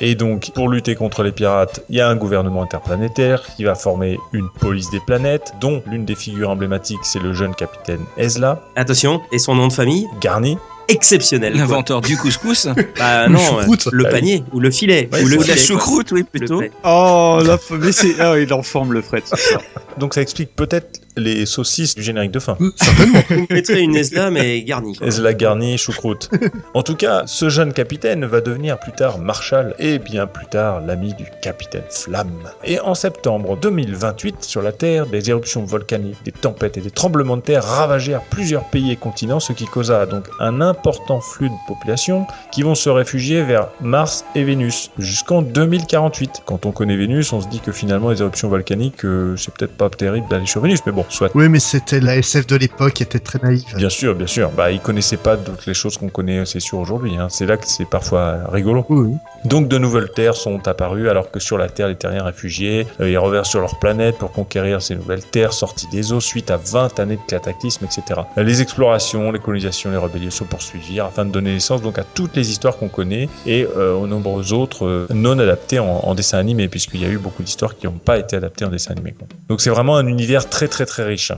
Et donc, pour lutter contre les pirates, il y a un gouvernement interplanétaire qui va former une police des planètes, dont l'une des figures emblématiques, c'est le jeune capitaine Ezla, Attention, et son nom de famille? Garni. Exceptionnel. L'inventeur du couscous. [laughs] Bah non, choucroute. euh, le panier, ou le filet, Ouais, ou le la choucroute, oui, plutôt. Oh, la mais c'est. Ah, il en forme le fret. c'est ça. Donc, ça explique peut-être les saucisses du générique de fin. Euh, Certainement. [laughs] On mettrait une Esla, mais garnie. quoi. Ezla Garni, choucroute. en tout cas, ce jeune capitaine va devenir plus tard Marshal et bien plus tard l'ami du capitaine Flamme. Et en septembre 2028, sur la Terre, des éruptions volcaniques, des tempêtes et des tremblements de terre ravagèrent plusieurs pays et continents, ce qui causa donc un important flux de population qui vont se réfugier vers Mars et Vénus jusqu'en 2048. Quand on connaît Vénus, on se dit que finalement les éruptions volcaniques, euh, c'est peut-être pas terrible d'aller sur Vénus, mais bon, bon, soit. Oui, mais c'était la SF de l'époque qui était très naïve. Bien sûr, bien sûr. Bah, ils connaissaient pas toutes les choses qu'on connaît, c'est sûr, aujourd'hui. hein. C'est là que c'est parfois rigolo. Oui, oui. Donc de nouvelles terres sont apparues alors que sur la Terre, les terriens réfugiés, euh, ils revinrent sur leur planète pour conquérir ces nouvelles terres sorties des eaux suite à 20 années de cataclysme, etc. Les explorations, les colonisations, les rébellions se poursuivirent afin de donner naissance donc à toutes les histoires qu'on connaît et euh, aux nombreuses autres euh, non adaptées en, en dessin animé puisqu'il y a eu beaucoup d'histoires qui n'ont pas été adaptées en dessin animé. quoi. Donc c'est vraiment un univers très très très riche.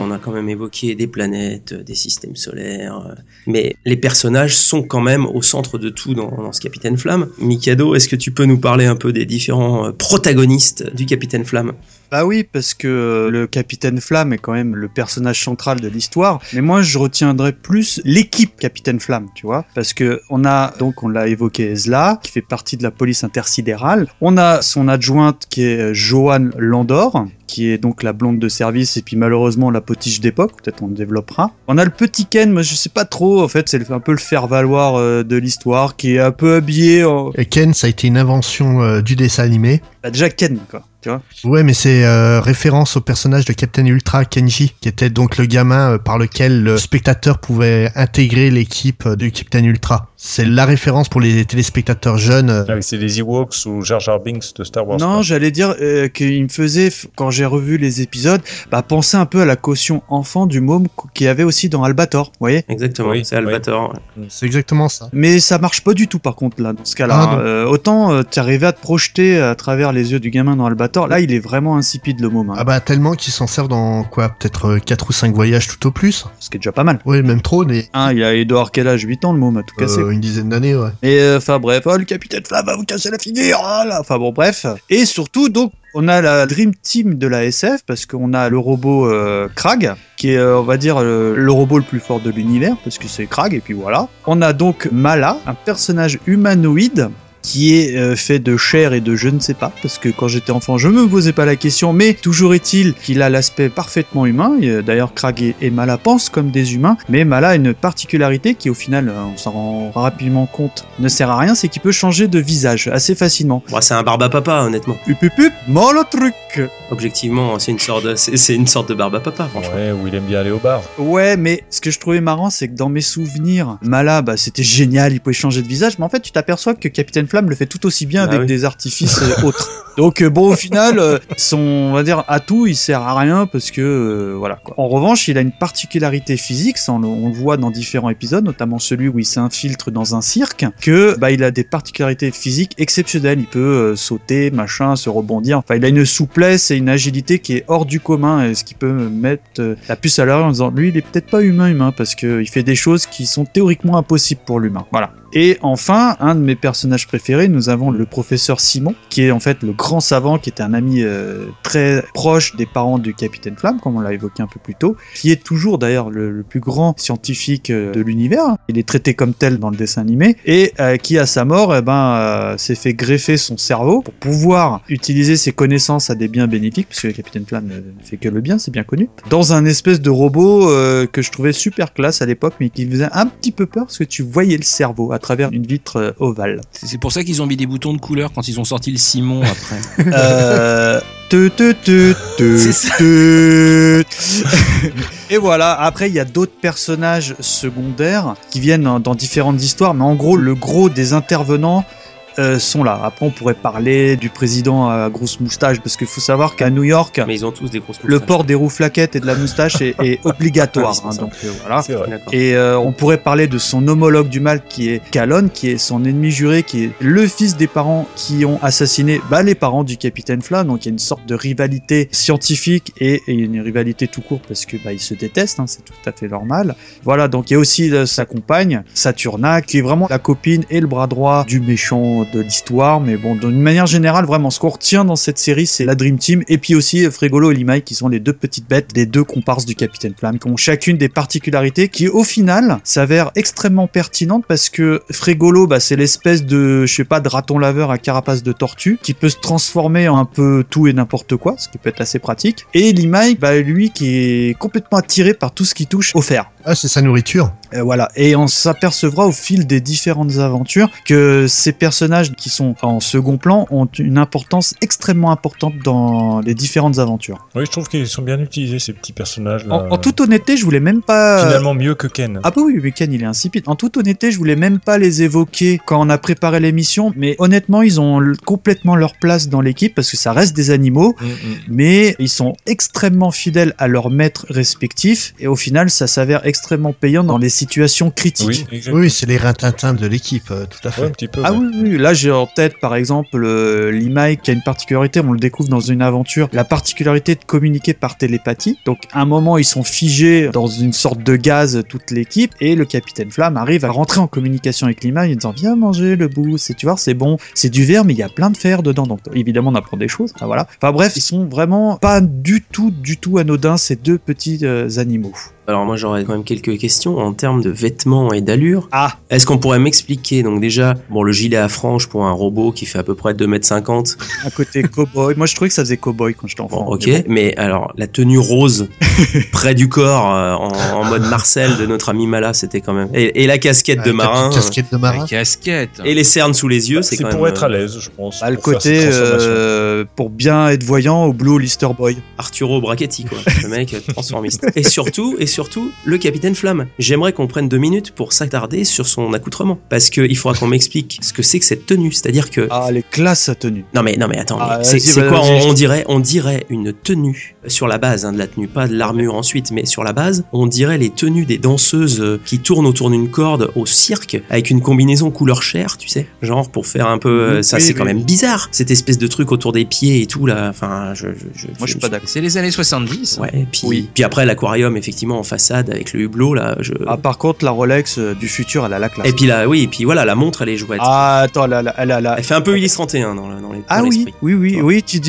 On a quand même évoqué des planètes, des systèmes solaires, euh, mais les personnages sont quand même au centre de tout dans, dans ce Capitaine Flamme. Mikado, est-ce que tu peux nous parler un peu des différents euh, protagonistes du Capitaine Flamme? Bah oui, parce que euh, le Capitaine Flamme est quand même le personnage central de l'histoire. Mais moi, je retiendrai plus l'équipe Capitaine Flamme, tu vois. Parce que on a, donc, on l'a évoqué, Ezla, qui fait partie de la police intersidérale. On a son adjointe qui est euh, Joanne Landor, qui est donc la blonde de service et puis malheureusement la potiche d'époque, peut-être on le développera. On a le petit Ken, moi je sais pas trop, en fait c'est un peu le faire-valoir euh, de l'histoire, qui est un peu habillé en... Et Ken, ça a été une invention euh, du dessin animé. Bah, déjà Ken, quoi, tu vois. Ouais, mais c'est euh, référence au personnage de Captain Ultra Kenji, qui était donc le gamin euh, par lequel le spectateur pouvait intégrer l'équipe euh, du Captain Ultra. C'est la référence pour les téléspectateurs jeunes. euh, Ah oui, c'est les Ewoks ou Jar Jar Binks de Star Wars. Non, j'allais dire euh, qu'il me faisait, quand j'ai revu les épisodes, bah, penser un peu à la caution enfant du môme qu- qu'il y avait aussi dans Albator, vous voyez Exactement, Oui, c'est Albator. ouais. C'est exactement ça. Mais ça marche pas du tout par contre là, dans ce cas-là. Ah. Euh, autant euh, t'arrivais à te projeter à travers les yeux du gamin dans Albator, là il est vraiment insipide le môme, hein, Ah bah tellement qu'ils s'en servent dans quoi Peut-être 4 ou 5 voyages tout au plus. ce qui est déjà pas mal. Oui, même trop, mais Hein, il a avoir quel âge 8 ans le môme à tout casser. euh, une dizaine d'années, ouais. Et euh, enfin bref, oh, le capitaine Flamme va vous casser la figure. ah, là. Enfin bon bref. Et surtout donc on a la Dream Team de la SF parce qu'on a le robot euh, Krag qui est euh, on va dire le, le robot le plus fort de l'univers parce que c'est Krag et puis voilà. On a donc Mala, un personnage humanoïde qui est euh, fait de chair et de je ne sais pas, parce que quand j'étais enfant, je me posais pas la question, mais toujours est-il qu'il a l'aspect parfaitement humain. Euh, D'ailleurs, Krag et, et Mala pensent comme des humains, mais Mala a une particularité qui, au final, euh, on s'en rend rapidement compte, ne sert à rien, c'est qu'il peut changer de visage assez facilement. Bon, c'est un barbe à papa, honnêtement. Hup hup hup, moi le truc Objectivement, c'est une sorte de, c'est, c'est une sorte de barbe à papa, franchement. Ouais, où il aime bien aller au bar. Ouais, mais ce que je trouvais marrant, c'est que dans mes souvenirs, Mala, bah, c'était génial, il pouvait changer de visage, mais en fait, tu t'aperçois que Capitaine Flamme le fait tout aussi bien Ah avec oui. des artifices [laughs] autres. Donc, euh, bon, au final, euh, son, on va dire, atout, il sert à rien parce que, euh, voilà, quoi. En revanche, il a une particularité physique, ça, on, le- on le voit dans différents épisodes, notamment celui où il s'infiltre dans un cirque, que, bah, il a des particularités physiques exceptionnelles. Il peut euh, sauter, machin, se rebondir. Enfin, il a une souplesse et une agilité qui est hors du commun, et ce qui peut me mettre euh, la puce à l'oreille en disant, lui, il est peut-être pas humain, humain, parce que il fait des choses qui sont théoriquement impossibles pour l'humain. Voilà. Et enfin, un de mes personnages préférés, nous avons le professeur Simon, qui est en fait le grand savant, qui était un ami euh, très proche des parents du capitaine Flamme, comme on l'a évoqué un peu plus tôt, qui est toujours d'ailleurs le, plus grand scientifique euh, de l'univers. Il est traité comme tel dans le dessin animé, et euh, qui à sa mort, eh ben, euh, s'est fait greffer son cerveau pour pouvoir utiliser ses connaissances à des biens bénéfiques, parce que le capitaine Flamme ne fait que le bien, c'est bien connu, dans un espèce de robot euh, que je trouvais super classe à l'époque, mais qui faisait un petit peu peur parce que tu voyais le cerveau travers une vitre euh, ovale. C'est pour ça qu'ils ont mis des boutons de couleur quand ils ont sorti le Simon après. [laughs] Euh. [laughs] Et voilà, après il y a d'autres personnages secondaires qui viennent dans, dans différentes histoires, mais en gros le gros des intervenants euh, sont là. Après on pourrait parler du président à grosse moustache, parce qu'il faut savoir qu'à New York, Mais ils ont tous des grosses le port des roues flaquettes et de la moustache est, est [laughs] obligatoire. hein, donc euh, voilà. Et euh, on pourrait parler de son homologue du mal qui est Calonne, qui est son ennemi juré, qui est le fils des parents qui ont assassiné bah, les parents du capitaine Flamme. Donc il y a une sorte de rivalité scientifique et, et une rivalité tout court parce que bah, ils se détestent, hein, c'est tout à fait normal. Voilà, donc il y a aussi euh, sa compagne, Saturna, qui est vraiment la copine et le bras droit du méchant de l'histoire. Mais bon, d'une manière générale, vraiment, ce qu'on retient dans cette série, c'est la Dream Team et puis aussi euh, Frégolo et Limai qui sont les deux petites bêtes des deux comparses du Capitaine Flamme, qui ont chacune des particularités qui, au final, s'avèrent extrêmement pertinentes parce que Frégolo, bah, c'est l'espèce de, je sais pas, de raton laveur à carapace de tortue qui peut se transformer en un peu tout et n'importe quoi, ce qui peut être assez pratique. Et Limai, bah, lui, qui est complètement attiré par tout ce qui touche au fer. Ah, c'est sa nourriture. Euh, voilà. Et on s'apercevra au fil des différentes aventures que ces personnages qui sont en second plan ont une importance extrêmement importante dans les différentes aventures. Oui, je trouve qu'ils sont bien utilisés, ces petits personnages-là. En, en toute honnêteté, je voulais même pas. Finalement, mieux que Ken. Ah bah oui, mais Ken il est insipide. En toute honnêteté, je voulais même pas les évoquer quand on a préparé l'émission, mais honnêtement, ils ont complètement leur place dans l'équipe parce que ça reste des animaux, Mm, mm. mais ils sont extrêmement fidèles à leurs maîtres respectifs et au final, ça s'avère extrêmement payant dans les situations critiques. Oui, c'est les rintintins de l'équipe, euh, tout à fait. Ouais, un petit peu. Ah ouais. oui, oui, là j'ai en tête par exemple euh, Limai qui a une particularité, on le découvre dans une aventure, la particularité de communiquer par télépathie. Donc à un moment ils sont figés dans une sorte de gaz toute l'équipe et le capitaine Flamme arrive à rentrer en communication avec Limai en disant viens manger le bout, c'est tu vois c'est bon, c'est du verre mais il y a plein de fer dedans donc évidemment on apprend des choses. Ah, voilà. Enfin bref, ils sont vraiment pas du tout du tout anodins ces deux petits euh, animaux. Alors moi j'aurais quand même quelques questions en termes de vêtements et d'allure. Ah Est-ce qu'on pourrait m'expliquer donc déjà bon le gilet à franges pour un robot qui fait à peu près 2m50 un côté cowboy. Moi je trouvais que ça faisait cowboy quand j'étais enfant. Bon, ok, Mais mais, alors la tenue rose [laughs] près du corps euh, en, en mode Marcel de notre ami Mala, c'était quand même. Et, et la casquette de Avec ta marin casquette de marin. La casquette. et les cernes sous les yeux, c'est C'est quand pour même être à euh, l'aise, je pense. Bah, le pour côté euh, pour bien être voyant au Blue Lister Boy. Arturo Brachetti quoi, le mec euh, transformiste. Et surtout, et surtout, le capitaine Flamme. J'aimerais qu'on prenne deux minutes pour s'attarder sur son accoutrement, parce que il faudra qu'on m'explique ce que c'est que cette tenue. C'est-à-dire que Ah, les classes à tenue. Non mais non mais attends, Ah, mais c'est quoi on, on dirait on dirait une tenue sur la base hein, de la tenue, pas de l'armure ensuite, mais sur la base, on dirait les tenues des danseuses euh, qui tournent autour d'une corde au cirque avec une combinaison couleur chair, tu sais, genre pour faire un peu euh, Mhm. ça Oui, c'est oui. quand même bizarre cette espèce de truc autour des pieds et tout là. Enfin, je, je, je- Moi, je suis pas d'accord. C'est les années 70. Ouais, et puis, Oui. puis après l'aquarium effectivement en façade avec le hublot là. Je... Ah, par contre, la Rolex euh, du futur, elle a la classe. et puis là, oui, et puis voilà, la montre elle est jouette. Ah, attends, la- elle fait un peu Ulysse 31 dans, dans les Ah dans oui, oui, oui, oui, tu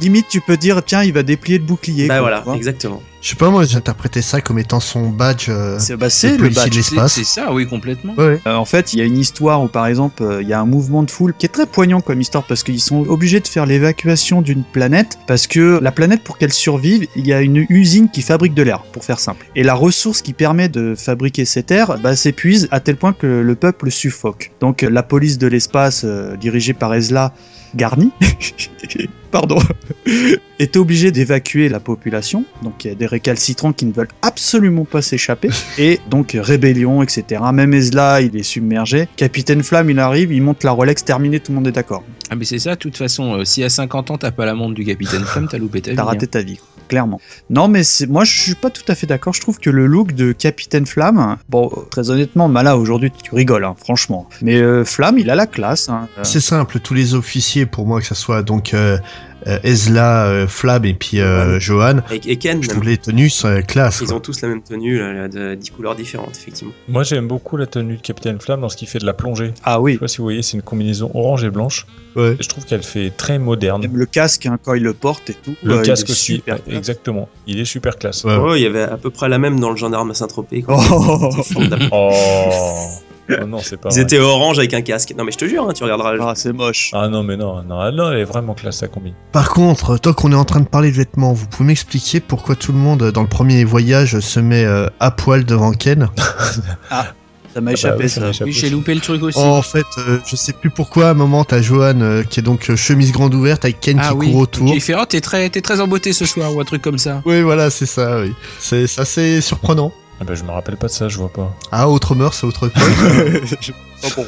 limite tu peux dire, tiens, il va déplier le bouclier. Bah quoi, voilà, exactement. Je sais pas, moi j'interprétais ça comme étant son badge. euh, C'est bah, le badge. l'espace. c'est ça, oui, complètement. Ouais. Euh, en fait, il y a une histoire où, par exemple, euh, il y a un mouvement de foule qui est très poignant comme histoire parce qu'ils sont obligés de faire l'évacuation d'une planète parce que la planète, pour qu'elle survive, il y a une usine qui fabrique de l'air, pour faire simple. Et la ressource qui permet de fabriquer cet air bah, s'épuise à tel point que le peuple suffoque. Donc, la police de l'espace, euh, dirigée par Ezla Garni, [laughs] pardon, [laughs] est obligée d'évacuer la population. Donc il y a des récalcitrants qui ne veulent absolument pas s'échapper. [laughs] Et donc rébellion, etc. Même Ezla, il est submergé. Capitaine Flamme, il arrive, il monte la Rolex, terminé, tout le monde est d'accord. Ah, mais c'est ça, de toute façon, euh, si à 50 ans t'as pas la montre du Capitaine Flamme, t'as loupé ta vie. T'as hein. raté ta vie, clairement. Non, mais moi je suis pas tout à fait d'accord. Je trouve que le look de Capitaine Flamme, bon, très honnêtement, Mala aujourd'hui tu rigoles, hein, franchement. Mais euh, Flamme, il a la classe. hein. Euh, C'est simple, tous les officiers, pour moi, que ce soit donc euh, euh, Ezla, euh, Flab et puis euh, Johan, Et, et Ken, je trouve les tenues sont classe. Ils quoi. ont tous la même tenue, là, là, de 10 couleurs différentes, effectivement. Moi, j'aime beaucoup la tenue de Capitaine Flamme lorsqu'il fait de la plongée. Ah Je oui. sais pas si vous voyez, c'est une combinaison orange et blanche. Ouais. Et je trouve qu'elle fait très moderne. Même le casque, hein, quand il le porte et tout. Le euh, casque aussi, super exactement. Il est super classe. Ouais. Oh, il y avait à peu près la même dans le gendarme à Saint-Tropez. Oh. Oh, Oh non, c'est pas Ils vrai. étaient orange avec un casque. Non, mais je te jure, hein, tu regarderas. Ah, c'est moche. Ah non, mais non, non, non, elle est vraiment classe sa combi. Par contre, tant qu'on est en train de parler de vêtements, vous pouvez m'expliquer pourquoi tout le monde, dans le premier voyage, se met euh, à poil devant Ken? Ça m'a Ah échappé bah oui, ça ça. m'a échappé. Oui, j'ai loupé le truc aussi. Oh, En fait, euh, je sais plus pourquoi, à un moment, t'as Johan euh, qui est donc euh, chemise grande ouverte avec Ken ah qui oui, court autour. il fait Oh, t'es très, t'es très ce soir, ou un truc comme ça. Oui, voilà, c'est ça, oui. C'est assez surprenant. Ah bah, je me rappelle pas de ça, je vois pas. Ah, autre mœurs, autre [laughs] époque.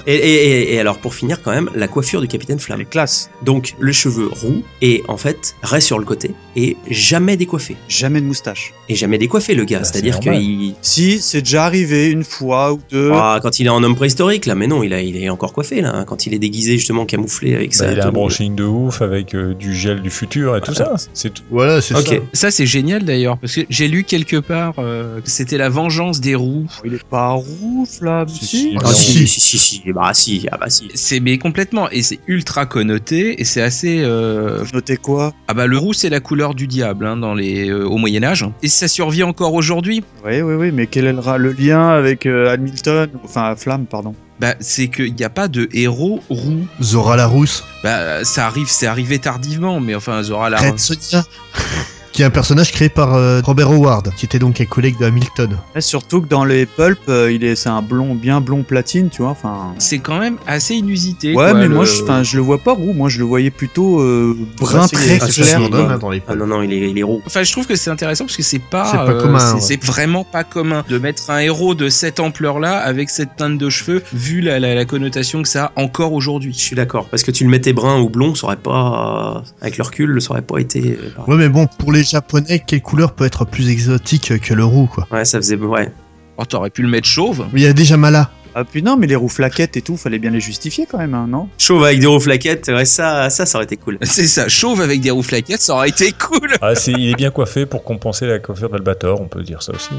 Et, et- et- et alors, pour finir, quand même, la coiffure du capitaine Elle Flamme. est classe. Donc, le cheveu roux et en fait, reste sur le côté et jamais décoiffé. Jamais de moustache. Et jamais décoiffé, le gars. Bah, c'est C'est-à-dire normal. qu'il. Si, c'est déjà arrivé une fois ou deux. Ah, quand il est en homme préhistorique, là, mais non, il, a, il est encore coiffé, là. hein, Quand il est déguisé, justement, camouflé avec Bah, ça. il a un brushing de ouf avec euh, du gel du futur et tout ça. C'est tout. voilà, c'est Ok. ça. Ça, c'est génial d'ailleurs, parce que j'ai lu quelque part euh, que c'était la vengeance des roues. Il est pas roux, Flamme. Si, Si. si. Ah, Ah, si, si. si, si, si, bah si, ah bah si. C'est mais complètement, et c'est ultra connoté, et c'est assez. euh, Notez quoi? Ah bah le roux c'est la couleur du diable hein, dans les euh, au Moyen Âge, et ça survit encore aujourd'hui. Oui, oui, oui, mais quel est le, lien avec euh, Hamilton? Enfin, Flamme, pardon. Bah c'est qu'il n'y a pas de héros roux. Zora la rousse, Bah ça arrive, c'est arrivé tardivement, mais enfin Zora la. Sonia. [laughs] qui est un personnage créé par euh, Robert Howard, qui était donc un collègue de Hamilton. Et surtout que dans les pulp, euh, il est, c'est un blond, bien blond platine, tu vois. Enfin. C'est quand même assez inusité. Ouais, quoi, mais le- moi, je, enfin, je le vois pas roux. Moi, je le voyais plutôt euh, brun très clair. les Ah non, non, il est, il est roux. Enfin, je trouve que c'est intéressant parce que c'est pas, C'est pas euh, commun, c'est ouais. vraiment pas commun de mettre un héros de cette ampleur-là avec cette teinte de cheveux, vu la, la, la connotation que ça a encore Je aujourd'hui. suis d'accord. Parce que tu le mettais brun ou blond, ça aurait pas. Avec le recul, ça aurait pas été. euh. Ouais, mais bon, pour les Japonais, quelle couleur peut être plus exotique que le roux, quoi Ouais, ça faisait. Ouais. Oh, t'aurais pu le mettre chauve. Il y a déjà Mala. Ah, puis non, mais les roues flaquettes et tout, fallait bien les justifier quand même, hein, non? Chauve avec des roues flaquettes, ouais, ça, ça, ça aurait été cool. [laughs] C'est ça, chauve avec des roues flaquettes, ça aurait été cool. Ah, c'est- il est bien coiffé pour compenser la coiffure d'Albator, on peut dire ça aussi.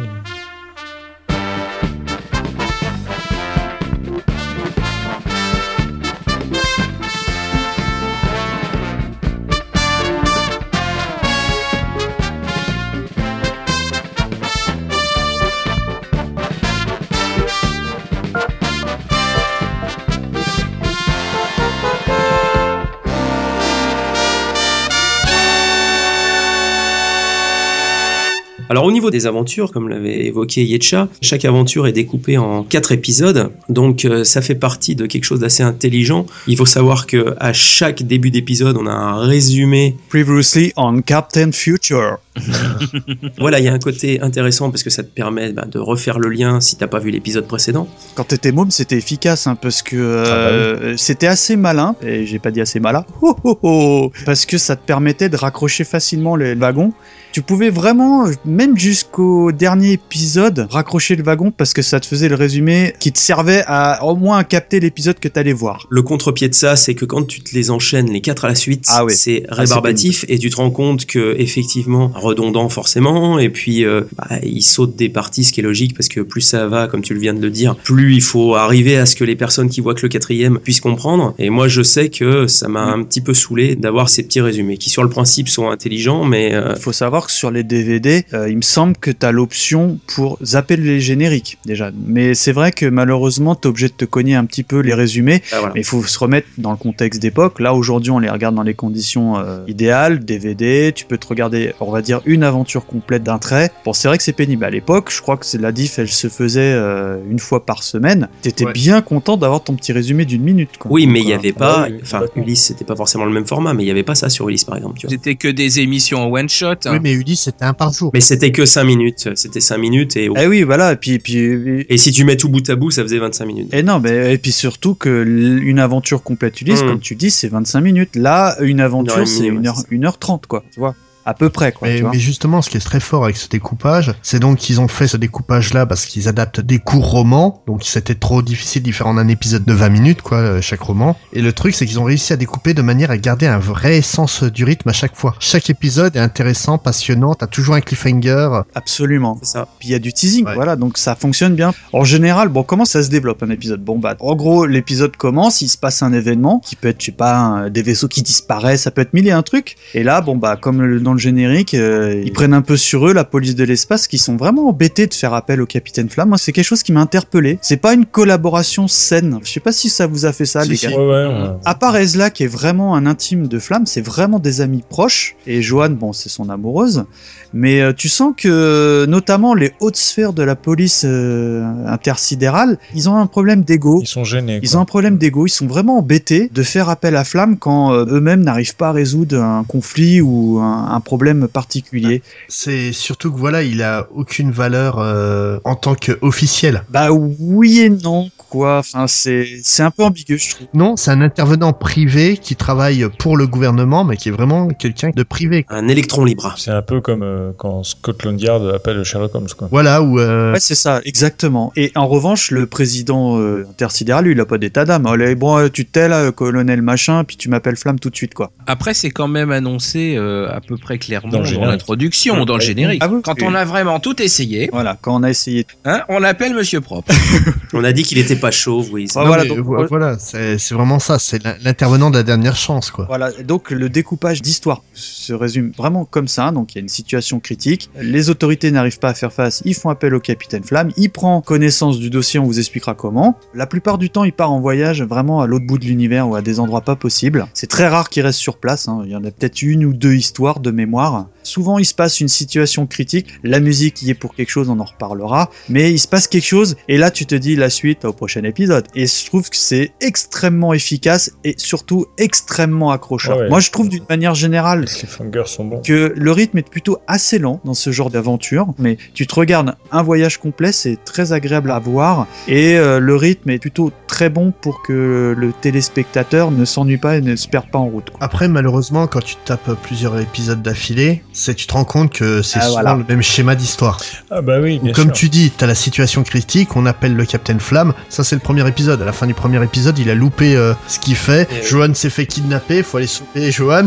Alors au niveau des aventures, comme l'avait évoqué Yetcha, chaque aventure est découpée en quatre épisodes, donc euh, ça fait partie de quelque chose d'assez intelligent. Il faut savoir que à chaque début d'épisode, on a un résumé. Previously on Captain Future. [laughs] Voilà, il y a un côté intéressant parce que ça te permet bah, de refaire le lien si t'as pas vu l'épisode précédent. Quand t'étais môme, c'était efficace, hein, parce que euh, c'était assez malin, et j'ai pas dit assez malin, Oh, oh, oh. parce que ça te permettait de raccrocher facilement les wagons. Tu pouvais vraiment, même jusqu'au dernier épisode, raccrocher le wagon parce que ça te faisait le résumé qui te servait à au moins capter l'épisode que t'allais voir. Le contre-pied de ça, c'est que quand tu te les enchaînes les quatre à la suite, Ah oui. c'est c'est rébarbatif et tu te rends compte que effectivement redondant forcément et puis euh, bah, il saute des parties, ce qui est logique parce que plus ça va, comme tu le viens de le dire, plus il faut arriver à ce que les personnes qui voient que le quatrième puissent comprendre. Et moi, je sais que ça m'a un petit peu saoulé d'avoir ces petits résumés qui sur le principe sont intelligents, mais euh, Il faut savoir que sur les DVD, euh, il me semble que tu as l'option pour zapper les génériques déjà. Mais c'est vrai que malheureusement, tu es obligé de te cogner un petit peu les résumés. voilà. Mais il faut se remettre dans le contexte d'époque. Là, aujourd'hui, on les regarde dans les conditions idéales, DVD. Tu peux te regarder, on va dire, une aventure complète d'un trait. Bon, c'est vrai que c'est pénible. À l'époque, je crois que c'est la diff, elle se faisait euh, une fois par semaine. T'étais Ouais. bien content d'avoir ton petit résumé d'une minute. Quoi. Oui, mais il Donc, y euh, avait pas, enfin complètement. Ulysse, c'était pas forcément le même format, mais il y avait pas ça sur Ulysse par exemple. C'était que des émissions en one shot. hein. Oui, mais Ulysse, c'était un par jour. Mais c'était que 5 minutes, c'était 5 minutes et Eh oui, voilà. Et puis, et puis, et si tu mets tout bout à bout, ça faisait 25 minutes. Et non, mais et puis surtout que une aventure complète Ulysse, Mhm. comme tu dis, c'est 25 minutes. Là, une aventure, c'est ouais, une heure, heure 30, quoi. Tu vois À peu près, quoi. Mais, tu vois mais justement, ce qui est très fort avec ce découpage, c'est donc qu'ils ont fait ce découpage-là parce qu'ils adaptent des courts romans, donc c'était trop difficile d'y faire en un épisode de 20 minutes, quoi, euh, chaque roman. Et le truc, c'est qu'ils ont réussi à découper de manière à garder un vrai sens du rythme à chaque fois. Chaque épisode est intéressant, passionnant, t'as toujours un cliffhanger. Absolument. C'est ça. Puis il y a du teasing, Ouais. voilà, donc ça fonctionne bien. En général, bon, comment ça se développe un épisode? Bon, bah, en gros, l'épisode commence, il se passe un événement qui peut être, je sais pas, un- des vaisseaux qui disparaissent, ça peut être mille et un trucs. Et là, bon, bah, comme le- dans le générique, euh, ils prennent un peu sur eux la police de l'espace, qui sont vraiment embêtés de faire appel au capitaine Flamme. Moi, c'est quelque chose qui m'a interpellé. C'est pas une collaboration saine. Je sais pas si ça vous a fait ça, Si, les si. gars. Ouais, ouais, ouais. À part Ezla, qui est vraiment un intime de Flamme, c'est vraiment des amis proches. Et Joanne, bon, c'est son amoureuse. Mais euh, tu sens que, notamment, les hautes sphères de la police euh, intersidérale, ils ont un problème d'ego. Ils sont gênés. Ils quoi. ont un problème d'ego, ils sont vraiment embêtés de faire appel à Flamme quand eux-mêmes n'arrivent pas à résoudre un conflit ou un, un problème particulier. C'est surtout que voilà, il a aucune valeur euh, en tant qu'officiel. Bah oui et non, quoi. Enfin, c'est c'est un peu ambigu, je trouve. Non, c'est un intervenant privé qui travaille pour le gouvernement, mais qui est vraiment quelqu'un de privé. Un électron libre. C'est un peu comme euh, quand Scotland Yard appelle Sherlock Holmes. Quoi. Voilà, où euh, Ouais, c'est ça, exactement. Et en revanche, le président euh, intersidéral, lui, il a pas d'état d'âme. Allez, bon, tu t'es là, colonel machin, puis tu m'appelles Flamme tout de suite, quoi. Après, c'est quand même annoncé euh, à peu près clairement Dans l'introduction, dans le générique. Ah oui, Quand on a vraiment tout essayé, Voilà, quand on a essayé. hein, on l'appelle Monsieur Propre. [laughs] On a dit qu'il était pas chauve, oui. c'est- Ah, voilà, donc, euh, voilà, c'est c'est vraiment ça, c'est l'in- l'intervenant de la dernière chance, quoi. Voilà, donc le découpage d'histoire se résume vraiment comme ça. Donc il y a une situation critique, les autorités n'arrivent pas à faire face, ils font appel au capitaine Flamme, il prend connaissance du dossier, on vous expliquera comment. La plupart du temps, il part en voyage vraiment à l'autre bout de l'univers ou à des endroits pas possibles. C'est très rare qu'il reste sur place, hein. il y en a peut-être une ou deux histoires de mémoire. Souvent, il se passe une situation critique. La musique y est pour quelque chose, on en reparlera. Mais il se passe quelque chose, et là, tu te dis la suite au prochain épisode. Et je trouve que c'est extrêmement efficace et surtout extrêmement accrocheur. Ah ouais. Moi, je trouve d'une manière générale Les cliffhangers sont bons. que le rythme est plutôt assez lent dans ce genre d'aventure, mais tu te regardes un voyage complet, c'est très agréable à voir, et euh, le rythme est plutôt très bon pour que le téléspectateur ne s'ennuie pas et ne se perde pas en route. quoi. Après, malheureusement, quand tu tapes plusieurs épisodes d'affilée, c'est tu te rends compte que c'est Ah, souvent voilà. le même schéma d'histoire. Ah bah oui, bien Comme sûr. tu dis, t'as la situation critique, on appelle le Captain Flamme. Ça, c'est le premier épisode. À la fin du premier épisode, il a loupé euh, ce qu'il fait. Et- Johan s'est fait kidnapper. Faut aller sauver Johan.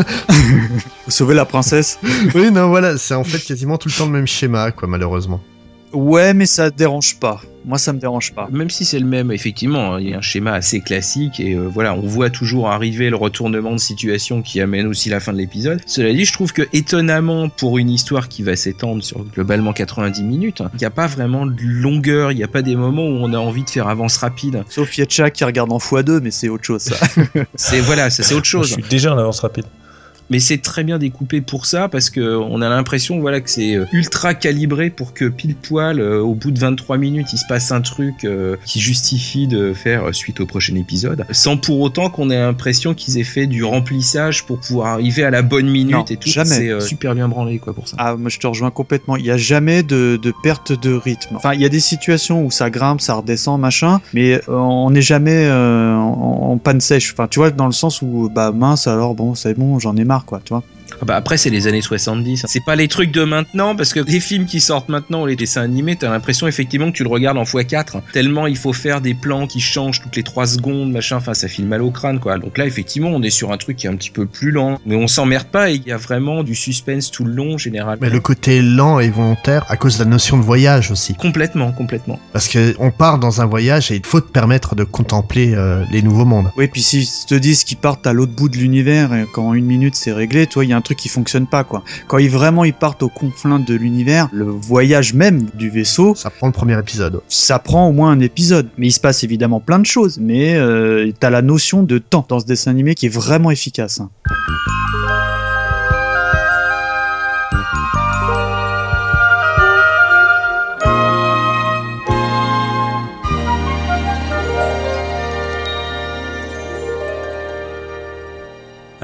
Sauver la princesse. [laughs] oui, non, voilà, c'est en fait quasiment tout le temps le même schéma, quoi, malheureusement. Ouais, mais ça dérange pas. Moi, ça me dérange pas. Même si c'est le même, effectivement, hein, il y a un schéma assez classique et euh, voilà, on voit toujours arriver le retournement de situation qui amène aussi la fin de l'épisode. Cela dit, je trouve que étonnamment, pour une histoire qui va s'étendre sur globalement 90 minutes, il n'y a pas vraiment de longueur, il n'y a pas des moments où on a envie de faire avance rapide. Sauf Yetcha qui regarde en x2, mais c'est autre chose, ça. [laughs] C'est voilà, ça c'est autre chose. Je suis déjà en avance rapide. Mais c'est très bien découpé pour ça parce que on a l'impression voilà que c'est euh, ultra calibré pour que pile poil euh, au bout de 23 minutes il se passe un truc euh, qui justifie de faire suite au prochain épisode sans pour autant qu'on ait l'impression qu'ils aient fait du remplissage pour pouvoir arriver à la bonne minute Non, et tout jamais. c'est euh, super bien branlé quoi pour ça Ah, moi je te rejoins complètement. Il n'y a jamais de, de perte de rythme. Enfin, il y a des situations où ça grimpe, ça redescend, machin, mais on n'est jamais euh, en, en panne sèche. Enfin, tu vois, dans le sens où, bah mince, alors bon, c'est bon, j'en ai marre, quoi, tu vois. Ah bah après c'est les années 70 c'est pas les trucs de maintenant parce que les films qui sortent maintenant les dessins animés t'as l'impression effectivement que tu le regardes en x4 tellement il faut faire des plans qui changent toutes les 3 secondes machin enfin ça file mal au crâne quoi. Donc là effectivement on est sur un truc qui est un petit peu plus lent. Mais on s'emmerde pas et il y a vraiment du suspense tout le long généralement. Mais le côté lent et volontaire à cause de la notion de voyage aussi. complètement complètement. Parce que on part dans un voyage et il faut te permettre de contempler euh, les nouveaux mondes. Oui, puis s'ils te disent qu'ils partent à l'autre bout de l'univers et qu'en une minute c'est réglé, toi, il y a un truc qui fonctionne pas, quoi. Quand ils vraiment ils partent aux confins de l'univers, le voyage même du vaisseau, Ça prend le premier épisode. ça prend au moins un épisode. Mais il se passe évidemment plein de choses, mais euh, t'as la notion de temps dans ce dessin animé qui est vraiment efficace. hein.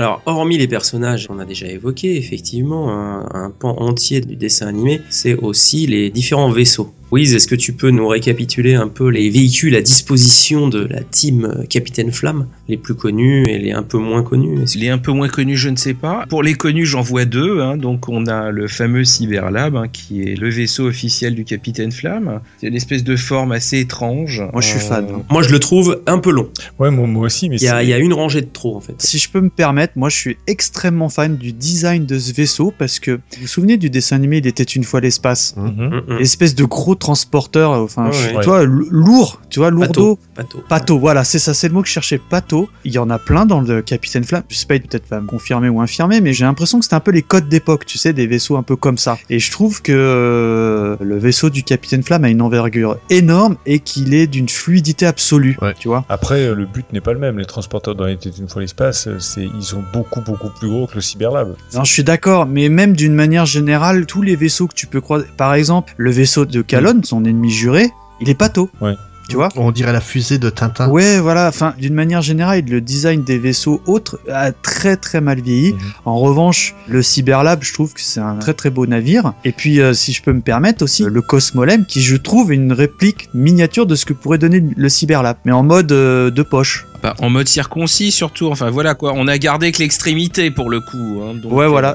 Alors, hormis les personnages qu'on a déjà évoqués, effectivement, un, pan entier du dessin animé, c'est aussi les différents vaisseaux. Wiz, est-ce que tu peux nous récapituler un peu les véhicules à disposition de la team euh, Capitaine Flamme, les plus connus et les un peu moins connus Les un peu moins connus, je ne sais pas. Pour les connus, j'en vois deux. hein. Donc, on a le fameux Cyberlab, hein, qui est le vaisseau officiel du Capitaine Flamme. C'est une espèce de forme assez étrange. Moi, je suis Euh, fan. Moi, je le trouve un peu long. Ouais, moi, moi aussi, mais Il y, a, il y a une rangée de trop, en fait. Si je peux me permettre, moi je suis extrêmement fan du design de ce vaisseau parce que vous vous souvenez du dessin animé Il était une fois l'espace? Mm. Espèce de gros transporteur, enfin, Ouais, je- ouais. tu vois, lourd, tu vois, lourdeau. Pato. Pato, voilà, c'est ça, c'est le mot que je cherchais, pato. Il y en a plein dans le Capitaine Flamme. Spade peut-être va me confirmer ou infirmer, mais j'ai l'impression que c'était un peu les codes d'époque, tu sais, des vaisseaux un peu comme ça. Et je trouve que euh, le vaisseau du Capitaine Flamme a une envergure énorme et qu'il est d'une fluidité absolue, Ouais. tu vois. Après, euh, le but n'est pas le même. Les transporteurs dans était une fois l'espace, euh, c'est ils sont beaucoup beaucoup plus gros que le Cyberlab. Non, je suis d'accord, mais même d'une manière générale, tous les vaisseaux que tu peux croiser, par exemple, le vaisseau de Calonne, son ennemi juré, il est pato. Ouais. Tu vois On dirait la fusée de Tintin. Ouais, voilà. Enfin, d'une manière générale, le design des vaisseaux autres a très très mal vieilli. Mhm. En revanche, le Cyberlab, je trouve que c'est un très très beau navire. Et puis, euh, si je peux me permettre aussi, le Cosmolem, qui je trouve est une réplique miniature de ce que pourrait donner le Cyberlab, mais en mode euh, de poche. Bah, en mode circoncis surtout. Enfin voilà quoi. On a gardé que l'extrémité pour le coup. hein. Donc, Ouais, voilà.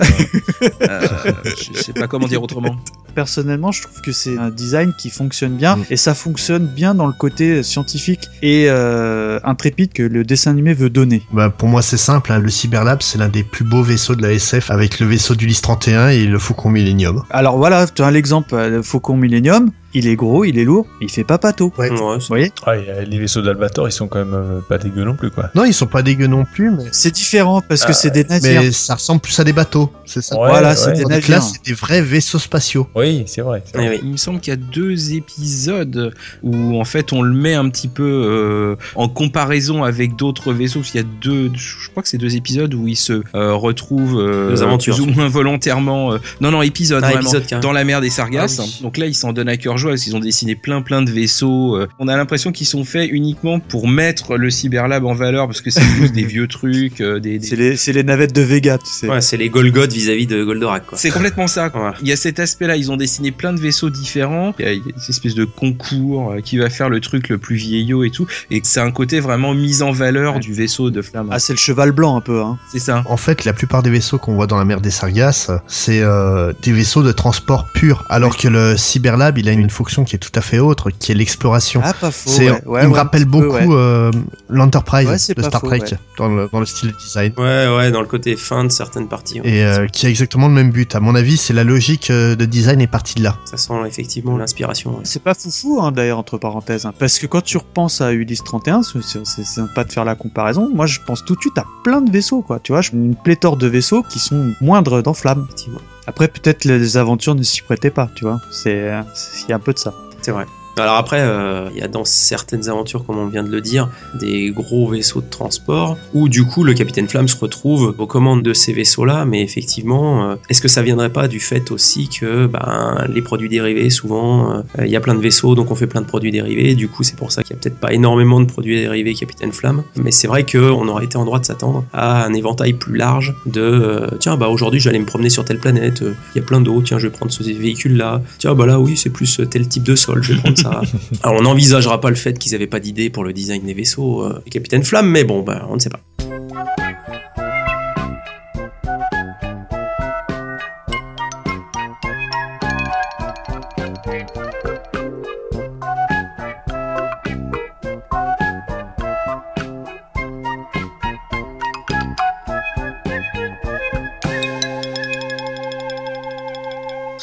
euh, [laughs] euh, je sais pas comment dire autrement. Personnellement, je trouve que c'est un design qui fonctionne bien Mm. et ça fonctionne bien dans le côté scientifique et euh, intrépide que le dessin animé veut donner. Bah, pour moi, c'est simple. hein, Le Cyberlab, c'est l'un des plus beaux vaisseaux de la SF avec le vaisseau d'Ulysse 31 et le Faucon Millennium. Alors voilà, tu as l'exemple, euh, le Faucon Millennium. Il est gros, il est lourd, mais il fait pas pato. Ouais. Ouais, Vous c'est- voyez les vaisseaux d'Albator, ils sont quand même euh, pas dégueux non plus, quoi. Non, ils sont pas dégueux non plus, mais, C'est différent parce que Ah, c'est des navires. mais ça ressemble plus à des bateaux, c'est ça. Ouais, voilà, ouais. c'est des Donc navires. là, c'est des vrais vaisseaux spatiaux. Oui, c'est vrai. c'est vrai. Oui. Il me semble qu'il y a deux épisodes où en fait on le met un petit peu euh, en comparaison avec d'autres vaisseaux. Parce qu'il y a deux, je crois que c'est deux épisodes où il se euh, retrouve euh, plus ou moins volontairement. euh, non non épisode Ah, vraiment. épisode, dans la mer des Sargasses. Ah oui. Donc là, ils s'en donnent à cœur joie parce qu'ils ont dessiné plein plein de vaisseaux. euh. On a l'impression qu'ils sont faits uniquement pour mettre le Cyberlab en valeur parce que c'est [laughs] juste des vieux trucs, euh, des, des- C'est les, navettes de Vega, tu sais. Ouais, c'est les Golgoth vis-à-vis de Goldorak, quoi. C'est complètement ça. quoi. Voilà. Il y a cet aspect-là, ils ont dessiné plein de vaisseaux différents. Il y a, il y a une espèce de concours euh, qui va faire le truc le plus vieillot et tout. Et que c'est un côté vraiment mise en valeur Ouais. du vaisseau de Flamme. Ah, c'est le cheval blanc un peu, hein. c'est ça. En fait, la plupart des vaisseaux qu'on voit dans la mer des Sargasses, c'est euh, des vaisseaux de transport pur, alors que le Cyberlab, il a une fonction qui est tout à fait autre, qui est l'exploration. Ah, pas faux. ouais. Ouais, il me rappelle beaucoup ouais. euh, l'Enterprise de Star faux, Trek ouais. dans, le, dans le style de design. Ouais, ouais, dans le côté fin de certaines parties. ouais. Et euh, qui a exactement le même but. À mon avis, c'est la logique euh, de design est partie de là. Ça sent effectivement l'inspiration. ouais. C'est pas foufou, hein, d'ailleurs, entre parenthèses. hein, parce que quand tu repenses à Ulysse 31, c'est- sympa de faire la comparaison. Moi, je pense tout de suite à plein de vaisseaux, quoi. Tu vois, je- une pléthore de vaisseaux qui sont moindres dans Flamme. Effectivement. Après, peut-être les aventures ne s'y prêtaient pas, tu vois. C'est, euh, un peu de ça. C'est vrai. Alors après, euh, il y a dans certaines aventures, comme on vient de le dire, des gros vaisseaux de transport où du coup le capitaine Flamme se retrouve aux commandes de ces vaisseaux-là. Mais effectivement, euh, est-ce que ça viendrait pas du fait aussi que ben, les produits dérivés, souvent, euh, il y a plein de vaisseaux, donc on fait plein de produits dérivés. Du coup, c'est pour ça qu'il y a peut-être pas énormément de produits dérivés capitaine Flamme. Mais c'est vrai qu'on aurait été en droit de s'attendre à un éventail plus large de tiens, bah aujourd'hui j'allais me promener sur telle planète, il y a plein d'eau, tiens, je vais prendre ce véhicule-là. Tiens, bah là oui, c'est plus tel type de sol, je vais prendre ça. Alors on n'envisagera pas le fait qu'ils avaient pas d'idée pour le design des vaisseaux euh, Capitaine Flamme, mais bon, bah on ne sait pas.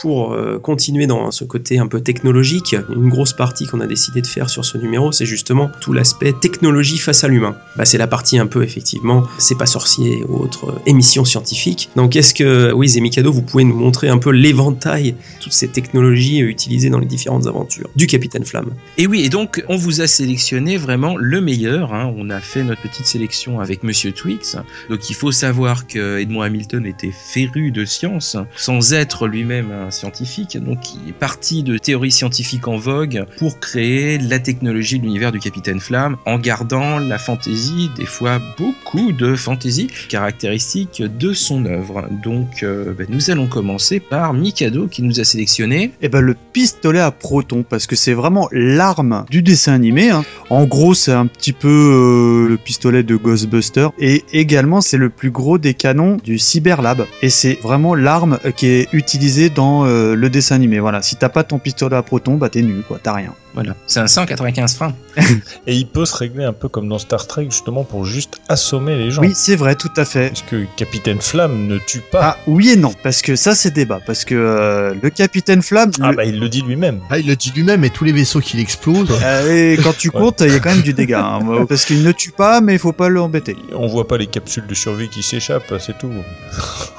Pour euh, continuer dans ce côté un peu technologique, une grosse partie qu'on a décidé de faire sur ce numéro, c'est justement tout l'aspect technologie face à l'humain. Bah, c'est la partie un peu effectivement, c'est pas sorcier ou autre euh, émission scientifique. Donc est-ce que, oui, Zemikado, vous pouvez nous montrer un peu l'éventail, toutes ces technologies euh, utilisées dans les différentes aventures du Capitaine Flamme? Et oui, et donc on vous a sélectionné vraiment le meilleur. hein. On a fait notre petite sélection avec Monsieur Twix. Donc il faut savoir que Edmond Hamilton était féru de science, sans être lui-même un scientifique. Donc il est parti de théories scientifiques en vogue pour créer la technologie de l'univers du Capitaine Flamme, en gardant la fantaisie, des fois beaucoup de fantaisie, caractéristique de son œuvre. Donc euh, ben, nous allons commencer par Mikado qui nous a sélectionné. Et ben le pistolet à proton, parce que c'est vraiment l'arme du dessin animé. hein. En gros, c'est un petit peu euh, le pistolet de Ghostbuster. Et également, c'est le plus gros des canons du Cyberlab. Et c'est vraiment l'arme qui est utilisée dans euh, le dessin animé. Voilà, si t'as pas ton pistolet à proton, bah t'es nul, quoi, t'as rien. Voilà, c'est un 195 freins. [laughs] Et il peut se régler un peu comme dans Star Trek, justement, pour juste assommer les gens. Oui, c'est vrai, tout à fait. Parce que Capitaine Flamme ne tue pas. Ah oui et non, parce que ça c'est débat, parce que euh, le capitaine Flamme, Ah, le- bah il le dit lui-même. Ah, il le dit lui-même, et tous les vaisseaux qu'il explose. euh, et quand tu comptes, il y a quand même du dégât, hein, [laughs] parce qu'il ne tue pas, mais il faut pas l'embêter. On voit pas les capsules de survie qui s'échappent, c'est tout.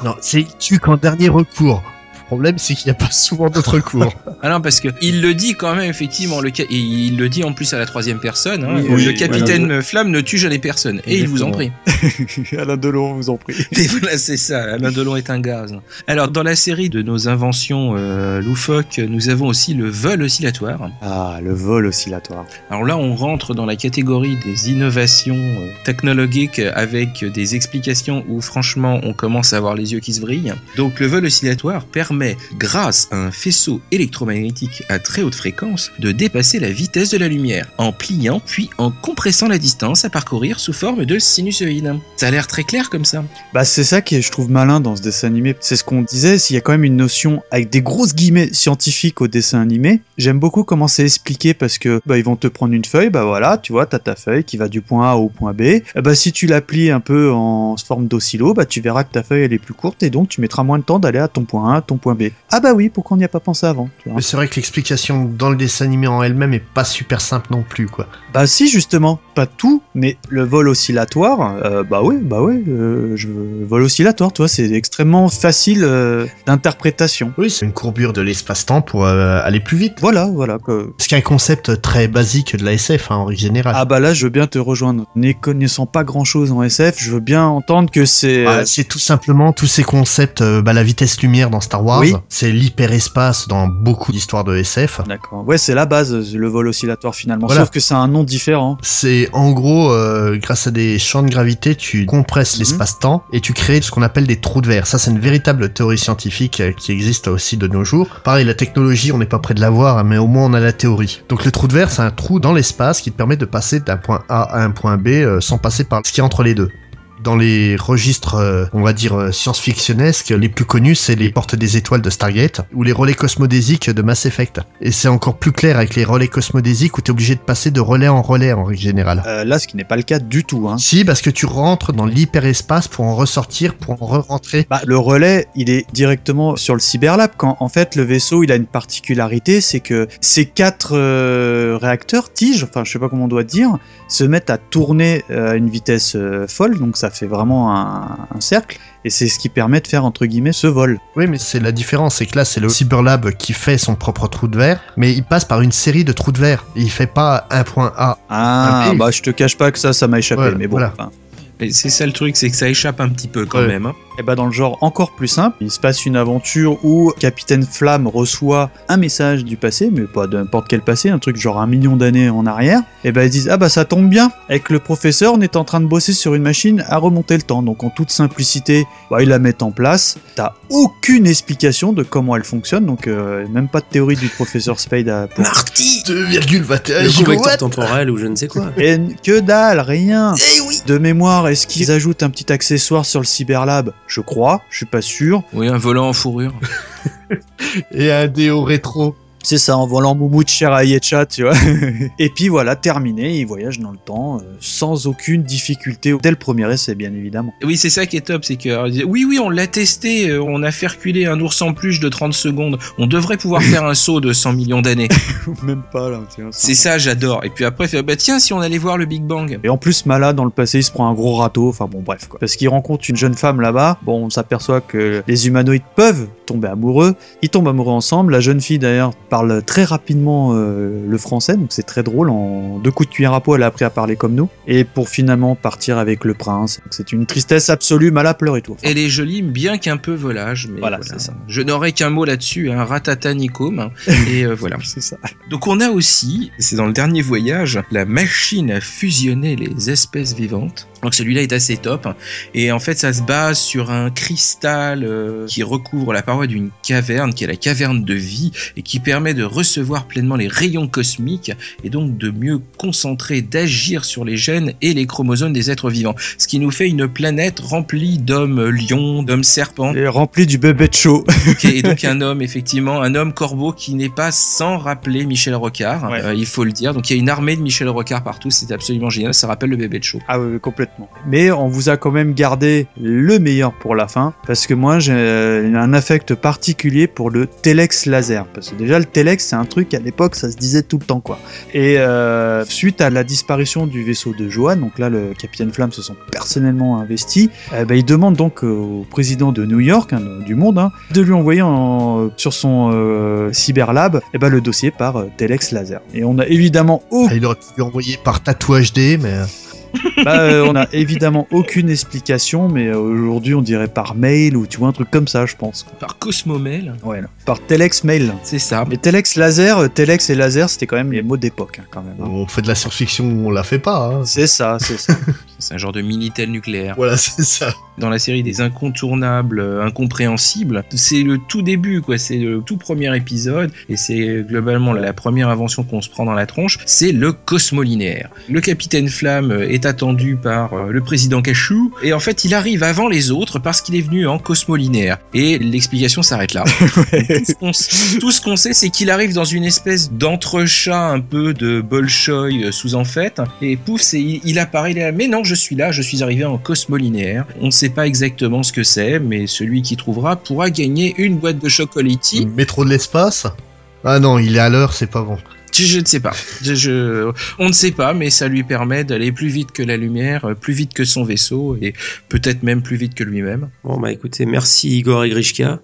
non, c'est il tue qu'en dernier recours. Le problème, c'est qu'il n'y a pas souvent d'autres recours. [laughs] Ah non, parce que il le dit quand même effectivement, le ca- et il le dit en plus à la troisième personne. hein, Oui, le oui, capitaine Flamme ne tue jamais personne, et il vous en prie. [laughs] Alain Delon, vous en prie. Et voilà, c'est ça. Alain Delon est un gaz. Alors dans la série de nos inventions euh, loufoques, nous avons aussi le vol oscillatoire. Ah, le vol oscillatoire. Alors là, on rentre dans la catégorie des innovations euh, technologiques avec des explications où franchement on commence à avoir les yeux qui se brillent. Donc le vol oscillatoire permet, grâce à un faisceau électromagnétique à très haute fréquence, de dépasser la vitesse de la lumière en pliant puis en compressant la distance à parcourir sous forme de sinusoïde. Ça a l'air très clair comme ça. Bah, c'est ça qui je trouve, malin dans ce dessin animé. C'est ce qu'on disait, s'il y a quand même une notion avec des grosses guillemets scientifiques au dessin animé. J'aime beaucoup comment c'est expliqué parce que, bah, ils vont te prendre une feuille, bah voilà, tu vois, t'as ta feuille qui va du point A au point B. Et bah, si tu la plies un peu en forme d'oscillo, bah, tu verras que ta feuille elle est plus courte et donc tu mettras moins de temps d'aller à ton point A, ton point point B. Ah bah oui, pourquoi on n'y a pas pensé avant tu vois Mais c'est vrai que l'explication dans le dessin animé en elle-même est pas super simple non plus, quoi. Bah si justement, pas tout, mais le vol oscillatoire, euh, bah oui, bah oui, euh, je vol oscillatoire, tu vois, c'est extrêmement facile euh, d'interprétation. Oui, c'est une courbure de l'espace-temps pour aller plus vite. Voilà, voilà. que- Ce qui est un concept très basique de la SF, hein, en règle générale. Ah bah là, je veux bien te rejoindre. N'y connaissant pas grand-chose en SF, je veux bien entendre que c'est... Ah, euh, c'est tout simplement tous ces concepts, bah, la vitesse lumière dans Star Wars, Oui. c'est l'hyperespace dans beaucoup d'histoires de SF. D'accord. Ouais, c'est la base, le vol oscillatoire finalement. Voilà. Sauf que c'est un nom différent. C'est en gros, euh, grâce à des champs de gravité, tu compresses Mhm. l'espace-temps et tu crées ce qu'on appelle des trous de verre. Ça, c'est une véritable théorie scientifique euh, qui existe aussi de nos jours. Pareil, la technologie, on n'est pas près de l'avoir, mais au moins on a la théorie. Donc le trou de verre, c'est un trou dans l'espace qui te permet de passer d'un point A à un point B euh, sans passer par ce qui est entre les deux. Dans les registres, euh, on va dire, euh, science-fictionnesques, les plus connus, c'est les portes des étoiles de Stargate ou les relais cosmodésiques de Mass Effect. Et c'est encore plus clair avec les relais cosmodésiques où tu es obligé de passer de relais en relais en règle générale. Euh, là, ce qui n'est pas le cas du tout. Hein. Si, parce que tu rentres dans l'hyperespace pour en ressortir, pour en re-rentrer. Bah, le relais, il est directement sur le Cyberlab. Quand en fait le vaisseau, il a une particularité, c'est que ces quatre euh, réacteurs tiges, enfin je sais pas comment on doit dire, se mettent à tourner à une vitesse folle. Donc ça fait vraiment un, un cercle. Et c'est ce qui permet de faire entre guillemets ce vol. Oui, mais c'est la différence, c'est que là, c'est le Cyberlab qui fait son propre trou de verre, mais il passe par une série de trous de verre. Et il fait pas un point A. Ah, Ah, bah je te cache pas que ça, ça m'a échappé. Mais bon, voilà. Et c'est ça le truc, c'est que ça échappe un petit peu quand Ouais. même. hein. Et bah dans le genre encore plus simple, il se passe une aventure où Capitaine Flamme reçoit un message du passé, mais pas de n'importe quel passé, un truc genre un million d'années en arrière. Et bah ils disent ah bah ça tombe bien, avec le professeur on est en train de bosser sur une machine à remonter le temps. Donc en toute simplicité, bah, ils la mettent en place. T'as aucune explication de comment elle fonctionne, donc euh, même pas de théorie du professeur Spade à pour... Marty 2,21 Le gigawatts convecteur temporel ou je ne sais quoi. Et que dalle, rien. Eh oui De mémoire, est-ce qu'ils ajoutent un petit accessoire sur le Cyberlab? Je crois, je suis pas sûr. Oui, un volant en fourrure. [laughs] Et un déo rétro. C'est ça, en volant moumoute cher à Yetcha, tu vois. [laughs] et puis voilà, terminé, il voyage dans le temps euh, sans aucune difficulté dès le premier essai, bien évidemment. Oui, c'est ça qui est top, c'est que alors, disaient, oui, oui, on l'a testé, euh, on a fait reculer un ours en peluche de 30 secondes, on devrait pouvoir [laughs] faire un saut de 100 millions d'années. [laughs] Même pas là, vois, C'est ça, j'adore. Et puis après, fait, bah tiens, si on allait voir le Big Bang. Et en plus, Mala, dans le passé, il se prend un gros râteau. Enfin bon, bref, quoi. Parce qu'il rencontre une jeune femme là-bas. Bon, on s'aperçoit que les humanoïdes peuvent tomber amoureux. Ils tombent amoureux ensemble. La jeune fille, d'ailleurs, parle très rapidement euh, le français. Donc c'est très drôle. En deux coups de cuillère à peau, elle a appris à parler comme nous. Et pour finalement partir avec le prince. C'est une tristesse absolue. Mala pleure et tout. Enfin, Elle est jolie, bien qu'un peu volage. Mais Voilà, voilà, c'est ça. Je n'aurai qu'un mot là-dessus, un hein. [laughs] et euh, voilà. c'est ça. Donc on a aussi, c'est dans le dernier voyage, la machine à fusionner les espèces vivantes. Donc celui-là est assez top. Et en fait, ça se base sur un cristal euh, qui recouvre la paroi d'une caverne, qui est la caverne de vie, et qui permet de recevoir pleinement les rayons cosmiques, et donc de mieux concentrer, d'agir sur les gènes et les chromosomes des êtres vivants. Ce qui nous fait une planète remplie d'hommes lions, d'hommes serpents, Et rempli du bébé de chaud. et donc un homme, effectivement, un homme corbeau qui n'est pas sans rappeler Michel Rocard, Ouais. euh, il faut le dire. Donc il y a une armée de Michel Rocard partout, c'est absolument génial, ça rappelle le bébé de show. Ah oui, oui, complètement. Mais on vous a quand même gardé le meilleur pour la fin, parce que moi j'ai euh, un affect particulier pour le Telex laser. Parce que déjà le Telex c'est un truc à l'époque ça se disait tout le temps quoi. Et euh, suite à la disparition du vaisseau de Johan, donc là le capitaine Flamme se sont personnellement investis, euh, bah, il demande donc au président de New York, hein, du monde, hein, de lui envoyer en- sur son euh, cyberlab eh ben, le dossier par euh, Telex laser. Et on a évidemment Ah, Il aurait pu envoyer par tatouage D, mais. Bah, euh, on a évidemment aucune explication, mais euh, aujourd'hui on dirait par mail ou tu vois un truc comme ça, je pense. Par Cosmomel, Ouais, là. Par telex mail. c'est ça. Mais telex laser, euh, telex et laser, c'était quand même les mots d'époque, hein, quand même. hein. On fait de la science-fiction, on la fait pas. Hein. C'est ça, c'est ça. [laughs] C'est un genre de Minitel nucléaire. Voilà, c'est ça. Dans la série des incontournables, euh, incompréhensibles, c'est le tout début, quoi. C'est le tout premier épisode, et c'est globalement la première invention qu'on se prend dans la tronche. C'est le cosmolinéaire. Le capitaine Flamme est attendu par euh, le président Cachou. Et en fait, il arrive avant les autres parce qu'il est venu en cosmolinaire. Et l'explication s'arrête là. [laughs] tout ce qu'on ce sait, c'est qu'il arrive dans une espèce d'entrechat un peu de Bolchoï euh, sous en fait. Et pouf, c'est, il, il apparaît là. Mais non, je suis là, je suis arrivé en cosmolinaire. On ne sait pas exactement ce que c'est, mais celui qui trouvera pourra gagner une boîte de chocolati. Métro de l'espace? Ah non, il est à l'heure, c'est pas bon. Je, ne sais pas. Je- on ne sait pas, mais ça lui permet d'aller plus vite que la lumière, euh, plus vite que son vaisseau, et peut-être même plus vite que lui-même. Bon, bah écoutez, merci Igor et Grishka.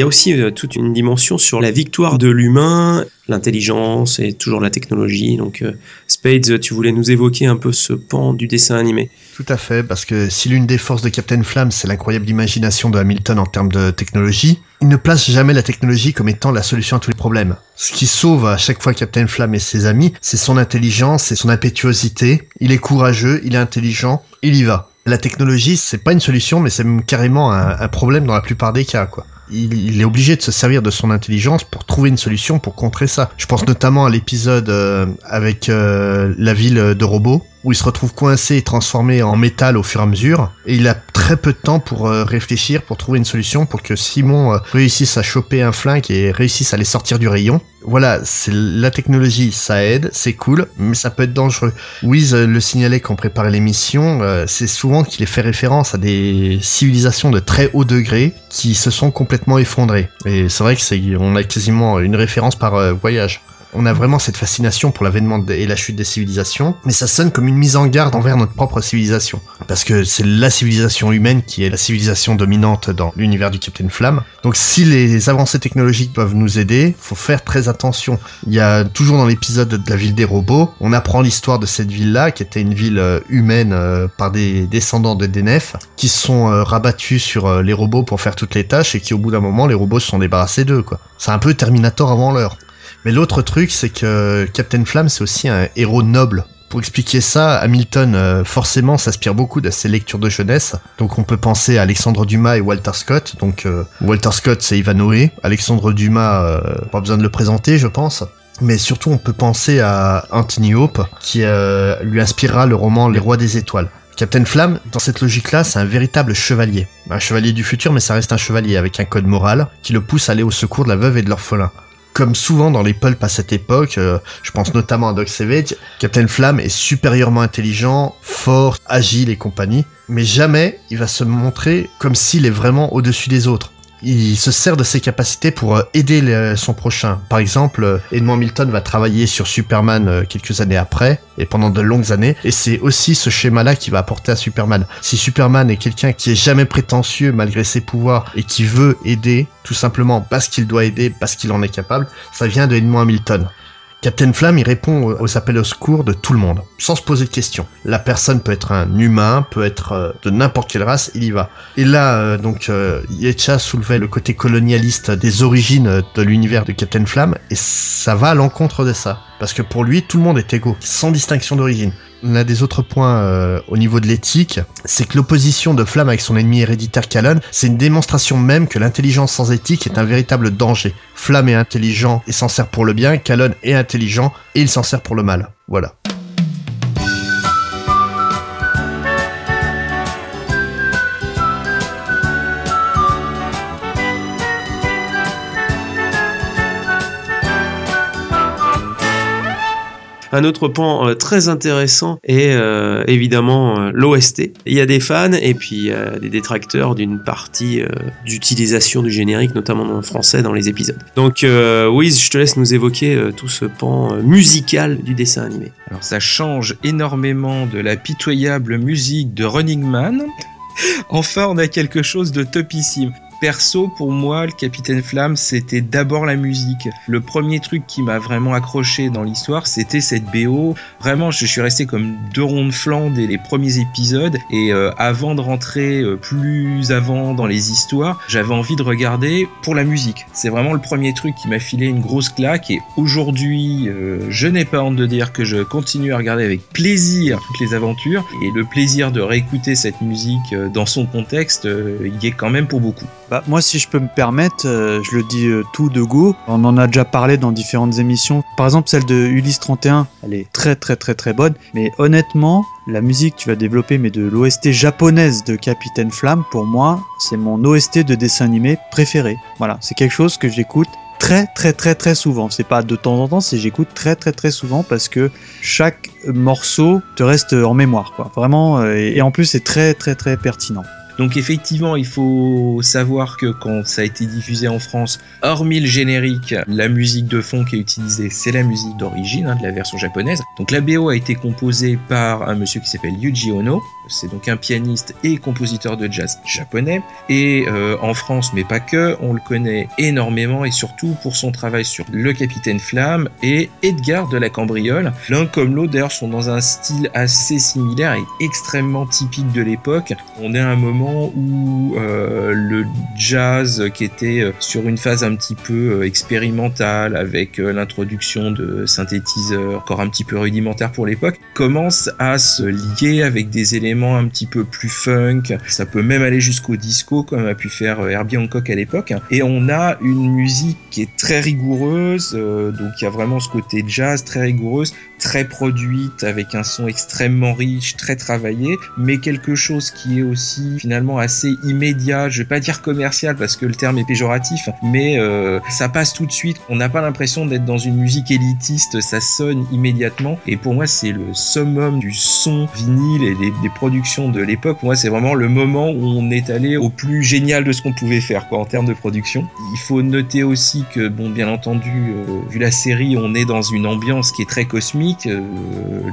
Il y a aussi euh, toute une dimension sur la victoire de l'humain, l'intelligence et toujours la technologie. Donc, euh, Spades, tu voulais nous évoquer un peu ce pan du dessin animé. Tout à fait, parce que si l'une des forces de Captain Flamme, c'est l'incroyable imagination de Hamilton en termes de technologie, il ne place jamais la technologie comme étant la solution à tous les problèmes. Ce qui sauve à chaque fois Captain Flamme et ses amis, c'est son intelligence et son impétuosité. Il est courageux, il est intelligent, il y va. La technologie, c'est pas une solution, mais c'est carrément un, un problème dans la plupart des cas, quoi. Il, est obligé de se servir de son intelligence pour trouver une solution pour contrer ça. Je pense notamment à l'épisode euh, avec euh, la ville de robots, où il se retrouve coincé et transformé en métal au fur et à mesure, et il a très peu de temps pour euh, réfléchir, pour trouver une solution, pour que Simon euh, réussisse à choper un flingue et réussisse à les sortir du rayon. Voilà, c'est la technologie, ça aide, c'est cool, mais ça peut être dangereux. Wiz euh, le signalait quand préparait l'émission, c'est souvent qu'il est fait référence à des civilisations de très haut degré qui se sont complètement effondrées. Et c'est vrai que c'est, on a quasiment une référence par voyage. On a vraiment cette fascination pour l'avènement et la chute des civilisations, mais ça sonne comme une mise en garde envers notre propre civilisation. Parce que c'est la civilisation humaine qui est la civilisation dominante dans l'univers du Captain Flamme. Donc si les avancées technologiques peuvent nous aider, faut faire très attention. Il y a toujours dans l'épisode de la ville des robots, on apprend l'histoire de cette ville-là, qui était une ville euh, humaine euh, par des descendants de DNF, qui sont euh, rabattus sur les robots pour faire toutes les tâches et qui au bout d'un moment les robots se sont débarrassés d'eux quoi. C'est un peu Terminator avant l'heure. Mais l'autre truc, c'est que Captain Flamme, c'est aussi un héros noble. Pour expliquer ça, Hamilton euh, forcément s'inspire beaucoup de ses lectures de jeunesse. Donc on peut penser à Alexandre Dumas et Walter Scott. Donc euh, Walter Scott, c'est Ivanhoe. Alexandre Dumas, euh, pas besoin de le présenter, je pense. Mais surtout, on peut penser à Anthony Hope, qui lui inspirera le roman Les Rois des Étoiles. Captain Flamme, dans cette logique-là, c'est un véritable chevalier. Un chevalier du futur, mais ça reste un chevalier avec un code moral qui le pousse à aller au secours de la veuve et de l'orphelin. Comme souvent dans les pulps à cette époque, euh, je pense notamment à Doc Savage, Captain Flamme est supérieurement intelligent, fort, agile et compagnie, mais jamais il va se montrer comme s'il est vraiment au-dessus des autres. Il se sert de ses capacités pour euh, aider son prochain. Par exemple, euh, Edmond Milton va travailler sur Superman euh, quelques années après, et pendant de longues années, et c'est aussi ce schéma-là qui va apporter à Superman. Si Superman est quelqu'un qui est jamais prétentieux malgré ses pouvoirs et qui veut aider, tout simplement parce qu'il doit aider, parce qu'il en est capable, ça vient de Edmond Hamilton. Captain Flamme, il répond aux- appels au secours de tout le monde, sans se poser de questions. La personne peut être un humain, peut être euh, de n'importe quelle race, il y va. Et là, euh, donc, euh, Yetcha soulevait le côté colonialiste des origines de l'univers de Captain Flamme, et ça va à l'encontre de ça. Parce que pour lui, tout le monde est égaux, sans distinction d'origine. L'un des autres points euh, au niveau de l'éthique, c'est que l'opposition de Flamme avec son ennemi héréditaire Calonne, c'est une démonstration même que l'intelligence sans éthique est un véritable danger. Flamme est intelligent et s'en sert pour le bien, Calonne est intelligent et il s'en sert pour le mal. Voilà. Un autre pan euh, très intéressant est euh, évidemment euh, l'OST. Il y a des fans et puis des détracteurs d'une partie d'utilisation du générique, notamment en français dans les épisodes. Donc Wiz, je te laisse nous évoquer tout ce pan musical du dessin animé. Alors ça change énormément de la pitoyable musique de Running Man. [laughs] Enfin, on a quelque chose de topissime. Perso, pour moi, le Capitaine Flamme, c'était d'abord la musique. Le premier truc qui m'a vraiment accroché dans l'histoire, c'était cette BO. Vraiment, je suis resté comme deux ronds de flanc dès les premiers épisodes. Et euh, avant de rentrer euh, plus avant dans les histoires, j'avais envie de regarder pour la musique. C'est vraiment le premier truc qui m'a filé une grosse claque. Et aujourd'hui, euh, je n'ai pas honte de dire que je continue à regarder avec plaisir toutes les aventures. Et le plaisir de réécouter cette musique dans son contexte, il y est quand même pour beaucoup. Bah, moi, si je peux me permettre, euh, je le dis euh, tout de go. On en a déjà parlé dans différentes émissions. Par exemple, celle de Ulysse 31, elle est très très très très bonne. Mais honnêtement, la musique que tu vas développer, mais de l'OST japonaise de Capitaine Flamme, pour moi, c'est mon OST de dessin animé préféré. Voilà, c'est quelque chose que j'écoute très très très très souvent. C'est pas de temps en temps, c'est j'écoute très très très souvent parce que chaque morceau te reste en mémoire. Vraiment, euh, et en plus c'est très très très pertinent. Donc effectivement, il faut savoir que quand ça a été diffusé en France, hormis le générique, la musique de fond qui est utilisée, c'est la musique d'origine hein, de la version japonaise. Donc la BO a été composée par un monsieur qui s'appelle Yuji Ono. C'est donc un pianiste et compositeur de jazz japonais. Et euh, en France, mais pas que, on le connaît énormément et surtout pour son travail sur Le Capitaine Flamme et Edgar de la Cambriole. L'un comme l'autre d'ailleurs sont dans un style assez similaire et extrêmement typique de l'époque. On est à un moment où euh, le jazz qui était euh, sur une phase un petit peu euh, expérimentale avec l'introduction de synthétiseurs encore un petit peu rudimentaires pour l'époque commence à se lier avec des éléments un petit peu plus funk. Ça peut même aller jusqu'au disco comme a pu faire Herbie Hancock à l'époque. Et on a une musique qui est très rigoureuse, donc il y a vraiment ce côté jazz très rigoureuse, très produite avec un son extrêmement riche, très travaillé, mais quelque chose qui est aussi finalement assez immédiat. Je vais pas dire commercial parce que le terme est péjoratif, mais euh, ça passe tout de suite. On n'a pas l'impression d'être dans une musique élitiste, ça sonne immédiatement. Et pour moi, c'est le summum du son vinyle et des, productions de l'époque. Pour moi, c'est vraiment le moment où on est allé au plus génial de ce qu'on pouvait faire, quoi, en termes de production. Il faut noter aussi que, bon, bien entendu, euh, vu la série, on est dans une ambiance qui est très cosmique, euh,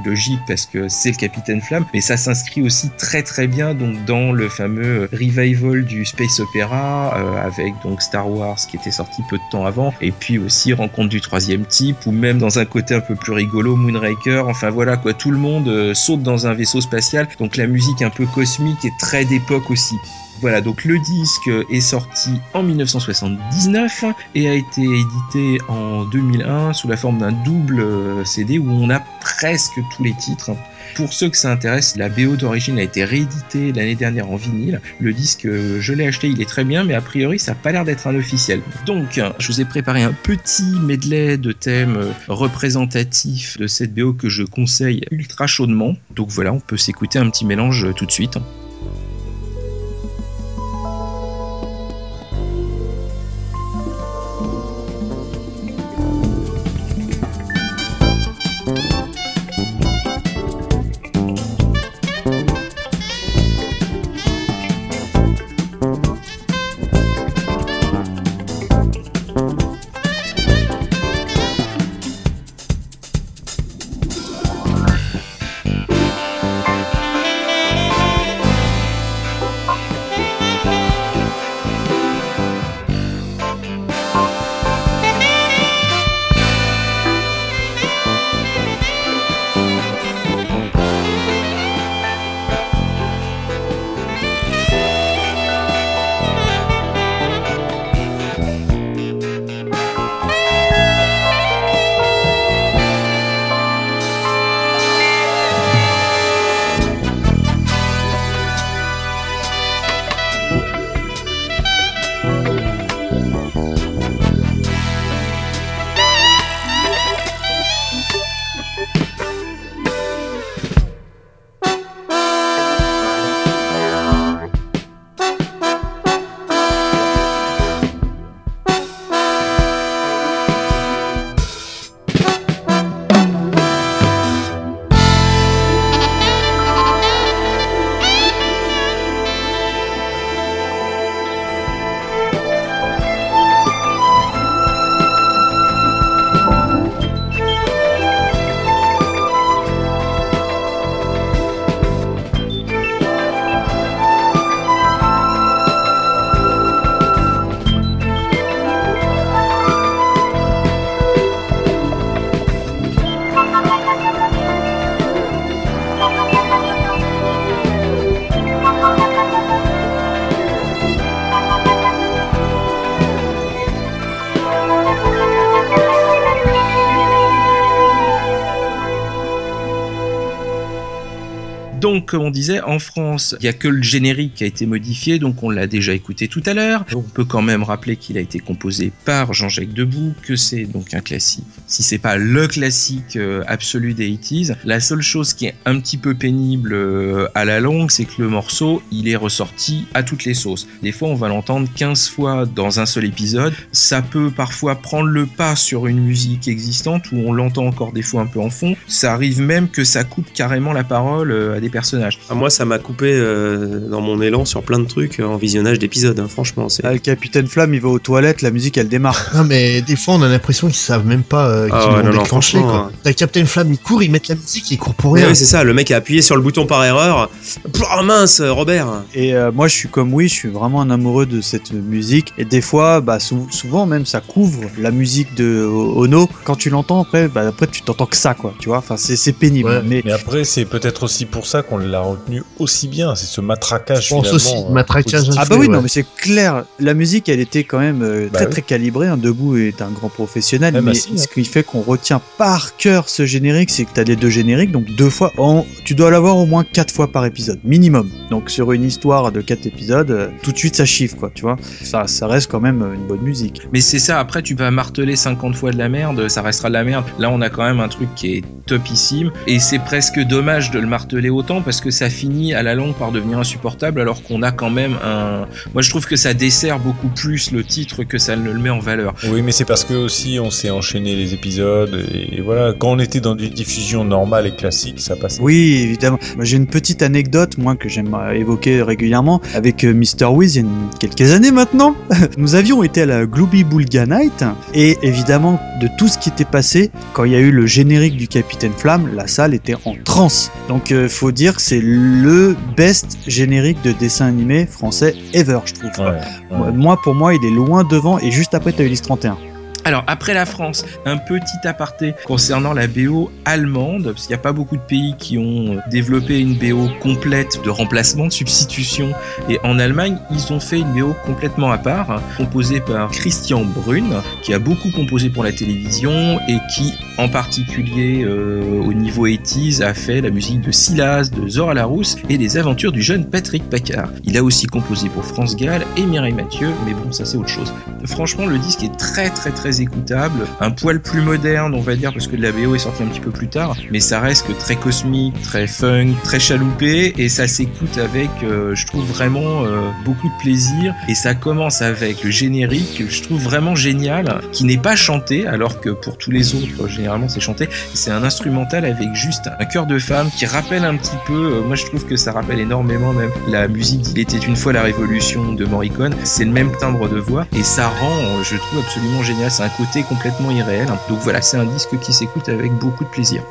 logique parce que c'est le Capitaine Flamme, mais ça s'inscrit aussi très très bien donc dans le fameux revival du space opéra euh, avec donc Star Wars qui était sorti peu de temps avant, et puis aussi Rencontre du troisième type ou même dans un côté un peu plus rigolo Moonraker. Enfin voilà quoi, tout le monde euh, saute dans un vaisseau spatial, donc la musique un peu cosmique est très d'époque aussi. Voilà, donc le disque est sorti en 1979 et a été édité en 2001 sous la forme d'un double euh, CD où on a presque tous les titres. Pour ceux que ça intéresse, la BO d'origine a été rééditée l'année dernière en vinyle. Le disque, euh, je l'ai acheté, il est très bien, mais a priori, ça n'a pas l'air d'être un officiel. Donc, je vous ai préparé un petit medley de thèmes euh, représentatifs de cette BO que je conseille ultra chaudement. Donc voilà, on peut s'écouter un petit mélange tout de suite. Comme on disait, en France, il y a que le générique qui a été modifié, donc on l'a déjà écouté tout à l'heure. On peut quand même rappeler qu'il a été composé par Jean-Jacques Debout, que c'est donc un classique. Si c'est pas le classique euh, absolu des 80s, la seule chose qui est un petit peu pénible euh, à la longue, c'est que le morceau, il est ressorti à toutes les sauces. Des fois, on va l'entendre 15 fois dans un seul épisode. Ça peut parfois prendre le pas sur une musique existante où on l'entend encore des fois un peu en fond. Ça arrive même que ça coupe carrément la parole euh, à des personnages. Ah, moi, ça m'a coupé euh, dans mon élan sur plein de trucs euh, en visionnage d'épisodes. hein, franchement, c'est. Ah, le capitaine Flamme, il va aux toilettes, la musique elle démarre. Non mais des fois on a l'impression qu'ils savent même pas euh, qu'ils Ah ouais, non, non, franchement, quoi. hein. T'as Captain Flamme, il court, ils mettent la musique, il court pour rien. oui, c'est ça. Le mec a appuyé sur le bouton par erreur. Oh mince, Robert. Et euh, moi, je suis comme oui, je suis vraiment un amoureux de cette musique. Et des fois, bah, sou- souvent même, ça couvre la musique de Ono. Quand tu l'entends, après, bah, après, tu t'entends que ça, quoi. Tu vois, enfin, c'est c'est pénible. Ouais. Mais Mais après, c'est peut-être aussi pour ça qu'on l'a retenu aussi bien. C'est ce matraquage Je pense finalement. aussi, euh, matraquage. Ah bah oui, ouais. non, mais c'est clair. La musique, elle était quand même euh, Bah très oui. très calibrée. Un Debout est un grand professionnel, Même mais ce hein. qui fait qu'on retient par cœur ce générique, c'est que t'as les deux génériques, donc deux fois. En... Tu dois l'avoir au moins quatre fois par épisode, minimum. Donc sur une histoire de quatre épisodes, euh, tout de suite ça chiffre, quoi. Tu vois, ça, ça reste quand même euh, une bonne musique. Mais c'est ça, après tu vas marteler 50 fois de la merde, ça restera de la merde. Là on a quand même un truc qui est topissime, et c'est presque dommage de le marteler autant parce que ça finit à la longue par devenir insupportable alors qu'on a quand même un... Moi je trouve que ça dessert beaucoup plus le titre que ça ne le met en valeur. Oui, mais c'est parce que aussi on s'est enchaîné les épisodes et voilà. Quand on était dans une diffusion normale et classique, ça passait. Oui, évidemment. J'ai une petite anecdote, moi, que j'aime euh, évoquer régulièrement avec euh, Mr. Wiz il y a une- quelques années maintenant. [laughs] Nous avions été à la Glooby Boulga Night et évidemment, de tout ce qui était passé, quand il y a eu le générique du Capitaine Flamme, la salle était en transe. Donc, euh, faut dire que c'est le best générique de dessin animé français ever, je trouve. Ouais, ouais. Moi, pour moi, il est loin devant et juste après, t'as Ulysse 31. Alors après la France, un petit aparté concernant la BO allemande, parce qu'il n'y a pas beaucoup de pays qui ont développé une BO complète de remplacement, de substitution, et en Allemagne, ils ont fait une BO complètement à part, hein, composée par Christian Brune, qui a beaucoup composé pour la télévision et qui, en particulier euh, au niveau 80s, a fait la musique de Silas, de Zora Larousse et des aventures du jeune Patrick Paccard. Il a aussi composé pour France Gall et Mireille Mathieu, mais bon, ça c'est autre chose. Franchement, le disque est très très très écoutable, un poil plus moderne, on va dire, parce que la BO est sortie un petit peu plus tard, mais ça reste que très cosmique, très funk, très chaloupé, et ça s'écoute avec, euh, je trouve vraiment euh, beaucoup de plaisir, et ça commence avec le générique, que je trouve vraiment génial, qui n'est pas chanté, alors que pour tous les autres, généralement c'est chanté, c'est un instrumental avec juste un chœur de femme qui rappelle un petit peu, euh, moi je trouve que ça rappelle énormément même la musique d'Il était une fois la révolution de Morricone, c'est le même timbre de voix, et ça rend, je trouve absolument génial, c'est un côté complètement irréel, donc voilà, c'est un disque qui s'écoute avec beaucoup de plaisir.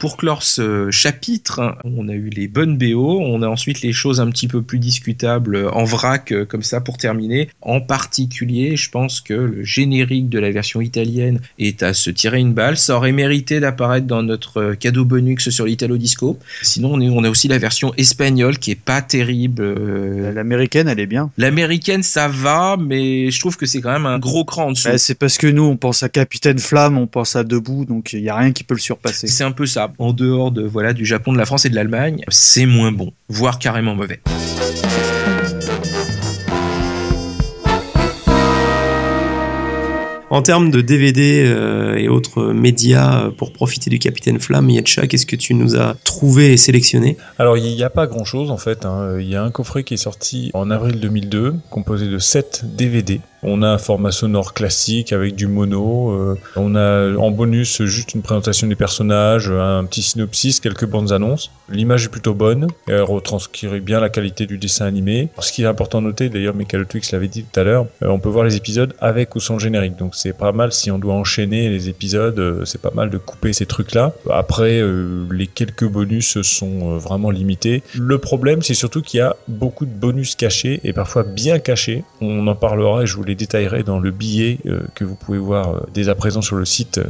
Pour clore ce chapitre, on a eu les bonnes BO, on a ensuite les choses un petit peu plus discutables en vrac euh, comme ça pour terminer. En particulier, je pense que le générique de la version italienne est à se tirer une balle. Ça aurait mérité d'apparaître dans notre euh, cadeau bonus sur l'Italo Disco. Sinon, on, a aussi la version espagnole qui est pas terrible. euh, L'américaine, elle est bien. L'américaine, ça va, mais je trouve que c'est quand même un gros cran en dessous. Bah, c'est parce que nous, on pense à Capitaine Flamme, on pense à Debout, donc il y a rien qui peut le surpasser. C'est un peu ça. En dehors de voilà du Japon, de la France et de l'Allemagne, c'est moins bon, voire carrément mauvais. En termes de DVD euh, et autres médias euh, pour profiter du Capitaine Flamme, Yetcha, qu'est-ce que tu nous as trouvé et sélectionné? Alors il n'y a pas grand chose en fait. hein. Il y a un coffret qui est sorti en avril 2002, composé de 7 DVD. On a un format sonore classique avec du mono. euh, on a en bonus juste une présentation des personnages, un petit synopsis, quelques bandes annonces. L'image est plutôt bonne. Elle retranscrit bien la qualité du dessin animé. Ce qui est important de noter, d'ailleurs, Michael Twix l'avait dit tout à l'heure, euh, on peut voir les épisodes avec ou sans générique. Donc c'est pas mal si on doit enchaîner les épisodes, euh, c'est pas mal de couper ces trucs-là. Après, les quelques bonus sont vraiment limités. Le problème, c'est surtout qu'il y a beaucoup de bonus cachés et parfois bien cachés. On en parlera et je vous les détaillerai dans le billet euh, que vous pouvez voir euh, dès à présent sur le site euh,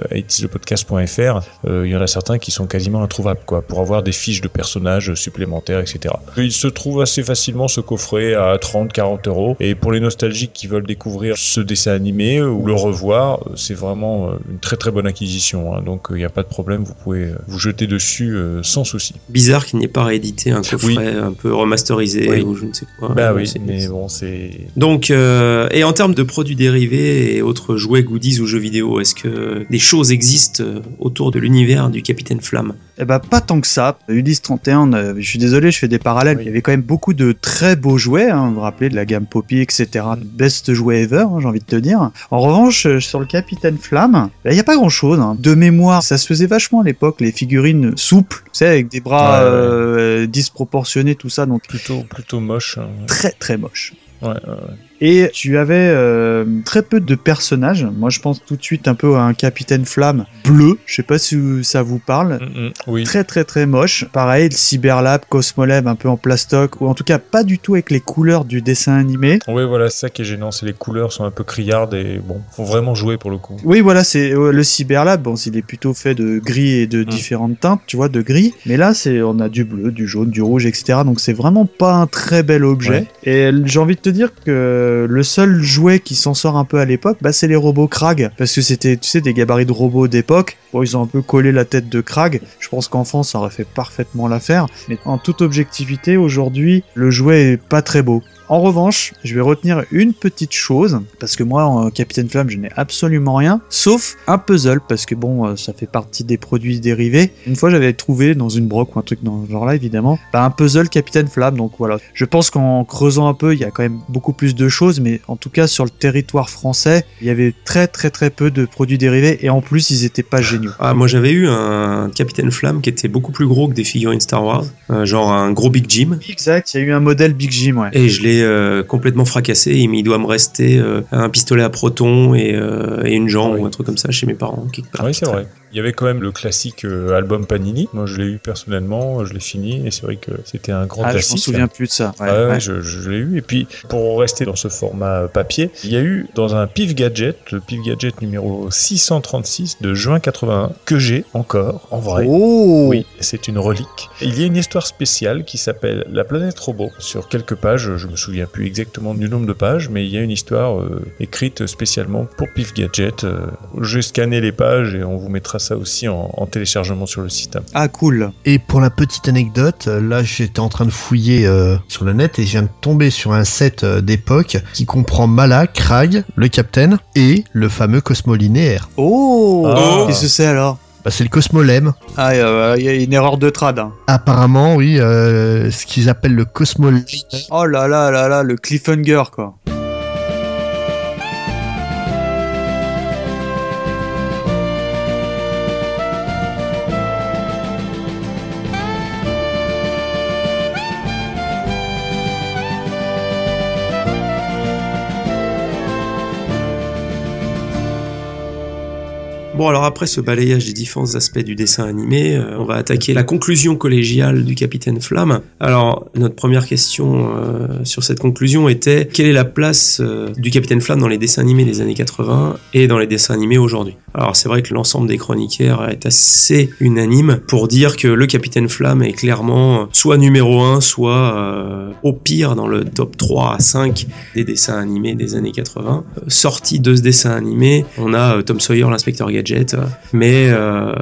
80lepodcast.fr. Euh, Il y en a certains qui sont quasiment introuvables, quoi, pour avoir des fiches de personnages supplémentaires, etc. Il se trouve assez facilement ce coffret à 30-40 euros. Et pour les nostalgiques qui veulent découvrir ce dessin animé ou le revoir, c'est vraiment une très très bonne acquisition. hein. Donc il n'y a pas de problème, vous pouvez vous jeter dessus sans souci. Bizarre qu'il n'y ait pas réédité un coffret Oui. un peu remasterisé Oui. ou je ne sais quoi. bah oui, mais bon, c'est. Donc, euh, et en termes de produits dérivés et autres jouets, goodies ou jeux vidéo, est-ce que des choses existent euh, autour de l'univers du Capitaine Flamme? Eh ben pas tant que ça. Ulysse 31, euh, je suis désolé, je fais des parallèles. Oui. Il y avait quand même beaucoup de très beaux jouets, hein, vous vous rappelez de la gamme Poppy, etc. Best jouet ever, hein, j'ai envie de te dire. En revanche, euh, sur le Capitaine Flamme, ben, il n'y a pas grand chose. De mémoire, ça se faisait vachement à l'époque, les figurines souples, tu sais, avec des bras Ouais, ouais. euh, disproportionnés, tout ça, donc Plutôt, plutôt moche. hein. très très moche. Ouais, ouais, ouais. Et tu avais euh, très peu de personnages. Moi, je pense tout de suite un peu à un Capitaine Flamme bleu. Je sais pas si ça vous parle. Mm, mm, oui. Très très très moche. Pareil, le Cyberlab, Cosmolab un peu en plastoc, ou en tout cas pas du tout avec les couleurs du dessin animé. Oui, voilà, c'est ça qui est gênant, c'est les couleurs sont un peu criardes et bon, faut vraiment jouer pour le coup. Oui, voilà, c'est euh, le Cyberlab. Bon, il est plutôt fait de gris et de différentes teintes, tu vois, de gris. Mais là, c'est on a du bleu, du jaune, du rouge, etc. Donc c'est vraiment pas un très bel objet. Et j'ai envie de te dire que le seul jouet qui s'en sort un peu à l'époque, bah, c'est les robots Krag, parce que c'était, tu sais, des gabarits de robots d'époque. Bon, ils ont un peu collé la tête de Krag. Je pense qu'en France, ça aurait fait parfaitement l'affaire. Mais en toute objectivité, aujourd'hui, le jouet est pas très beau. En revanche, je vais retenir une petite chose, parce que moi, en Capitaine Flamme, je n'ai absolument rien, sauf un puzzle, parce que bon, euh, ça fait partie des produits dérivés. Une fois, j'avais trouvé dans une broc ou un truc dans ce genre-là, évidemment, bah, un puzzle Capitaine Flamme, donc voilà. Je pense qu'en creusant un peu, il y a quand même beaucoup plus de choses, mais en tout cas, sur le territoire français, il y avait très très très peu de produits dérivés, et en plus, ils étaient pas géniaux. ah, Moi j'avais eu un Capitaine Flamme qui était beaucoup plus gros que des figurines Star Wars, euh, genre un gros Big Jim. Exact, il y a eu un modèle Big Jim, ouais. Et je l'ai euh, complètement fracassé. Il, il doit me rester euh, un pistolet à proton et, euh, et une jambe Oui. ou un truc comme ça chez mes parents. quelque part. Oui, c'est vrai. Il y avait quand même le classique euh, album Panini. Moi, je l'ai eu personnellement, je l'ai fini et c'est vrai que c'était un grand Ah, je classique. m'en souviens plus de ça. Ouais, Ouais, ouais, ouais. je, je l'ai eu. Et puis, pour rester dans ce format papier, il y a eu dans un Pif Gadget, le Pif Gadget numéro 636 de juin 81, que j'ai encore, en vrai. Oh Oui, c'est une relique. Il y a une histoire spéciale qui s'appelle La planète robot. Sur quelques pages, je me souviens plus exactement du nombre de pages, mais il y a une histoire euh, écrite spécialement pour Pif Gadget. Euh, J'ai scanné les pages et on vous mettra ça aussi en, en téléchargement sur le site. Ah, cool. Et pour la petite anecdote, euh, là j'étais en train de fouiller euh, sur le net et je viens de tomber sur un set euh, d'époque qui comprend Mala, Krag, le Capitaine et le fameux Cosmo linéaire. Oh, Ah. Qu'est-ce que c'est alors? Bah, c'est le Cosmolem. Ah, euh, il y a une erreur de trad. hein. Apparemment, oui, euh, ce qu'ils appellent le Cosmo Oh là là là là, le cliffhanger quoi. Bon, alors après ce balayage des différents aspects du dessin animé, euh, on va attaquer la conclusion collégiale du Capitaine Flamme. Alors, notre première question euh, sur cette conclusion était quelle est la place euh, du Capitaine Flamme dans les dessins animés des années 80 et dans les dessins animés aujourd'hui? Alors, c'est vrai que l'ensemble des chroniqueurs est assez unanime pour dire que le Capitaine Flamme est clairement soit numéro 1, soit euh, au pire dans le top 3 à 5 des dessins animés des années 80. Euh, sorti de ce dessin animé, on a euh, Tom Sawyer, l'inspecteur Gadget, euh, mais euh,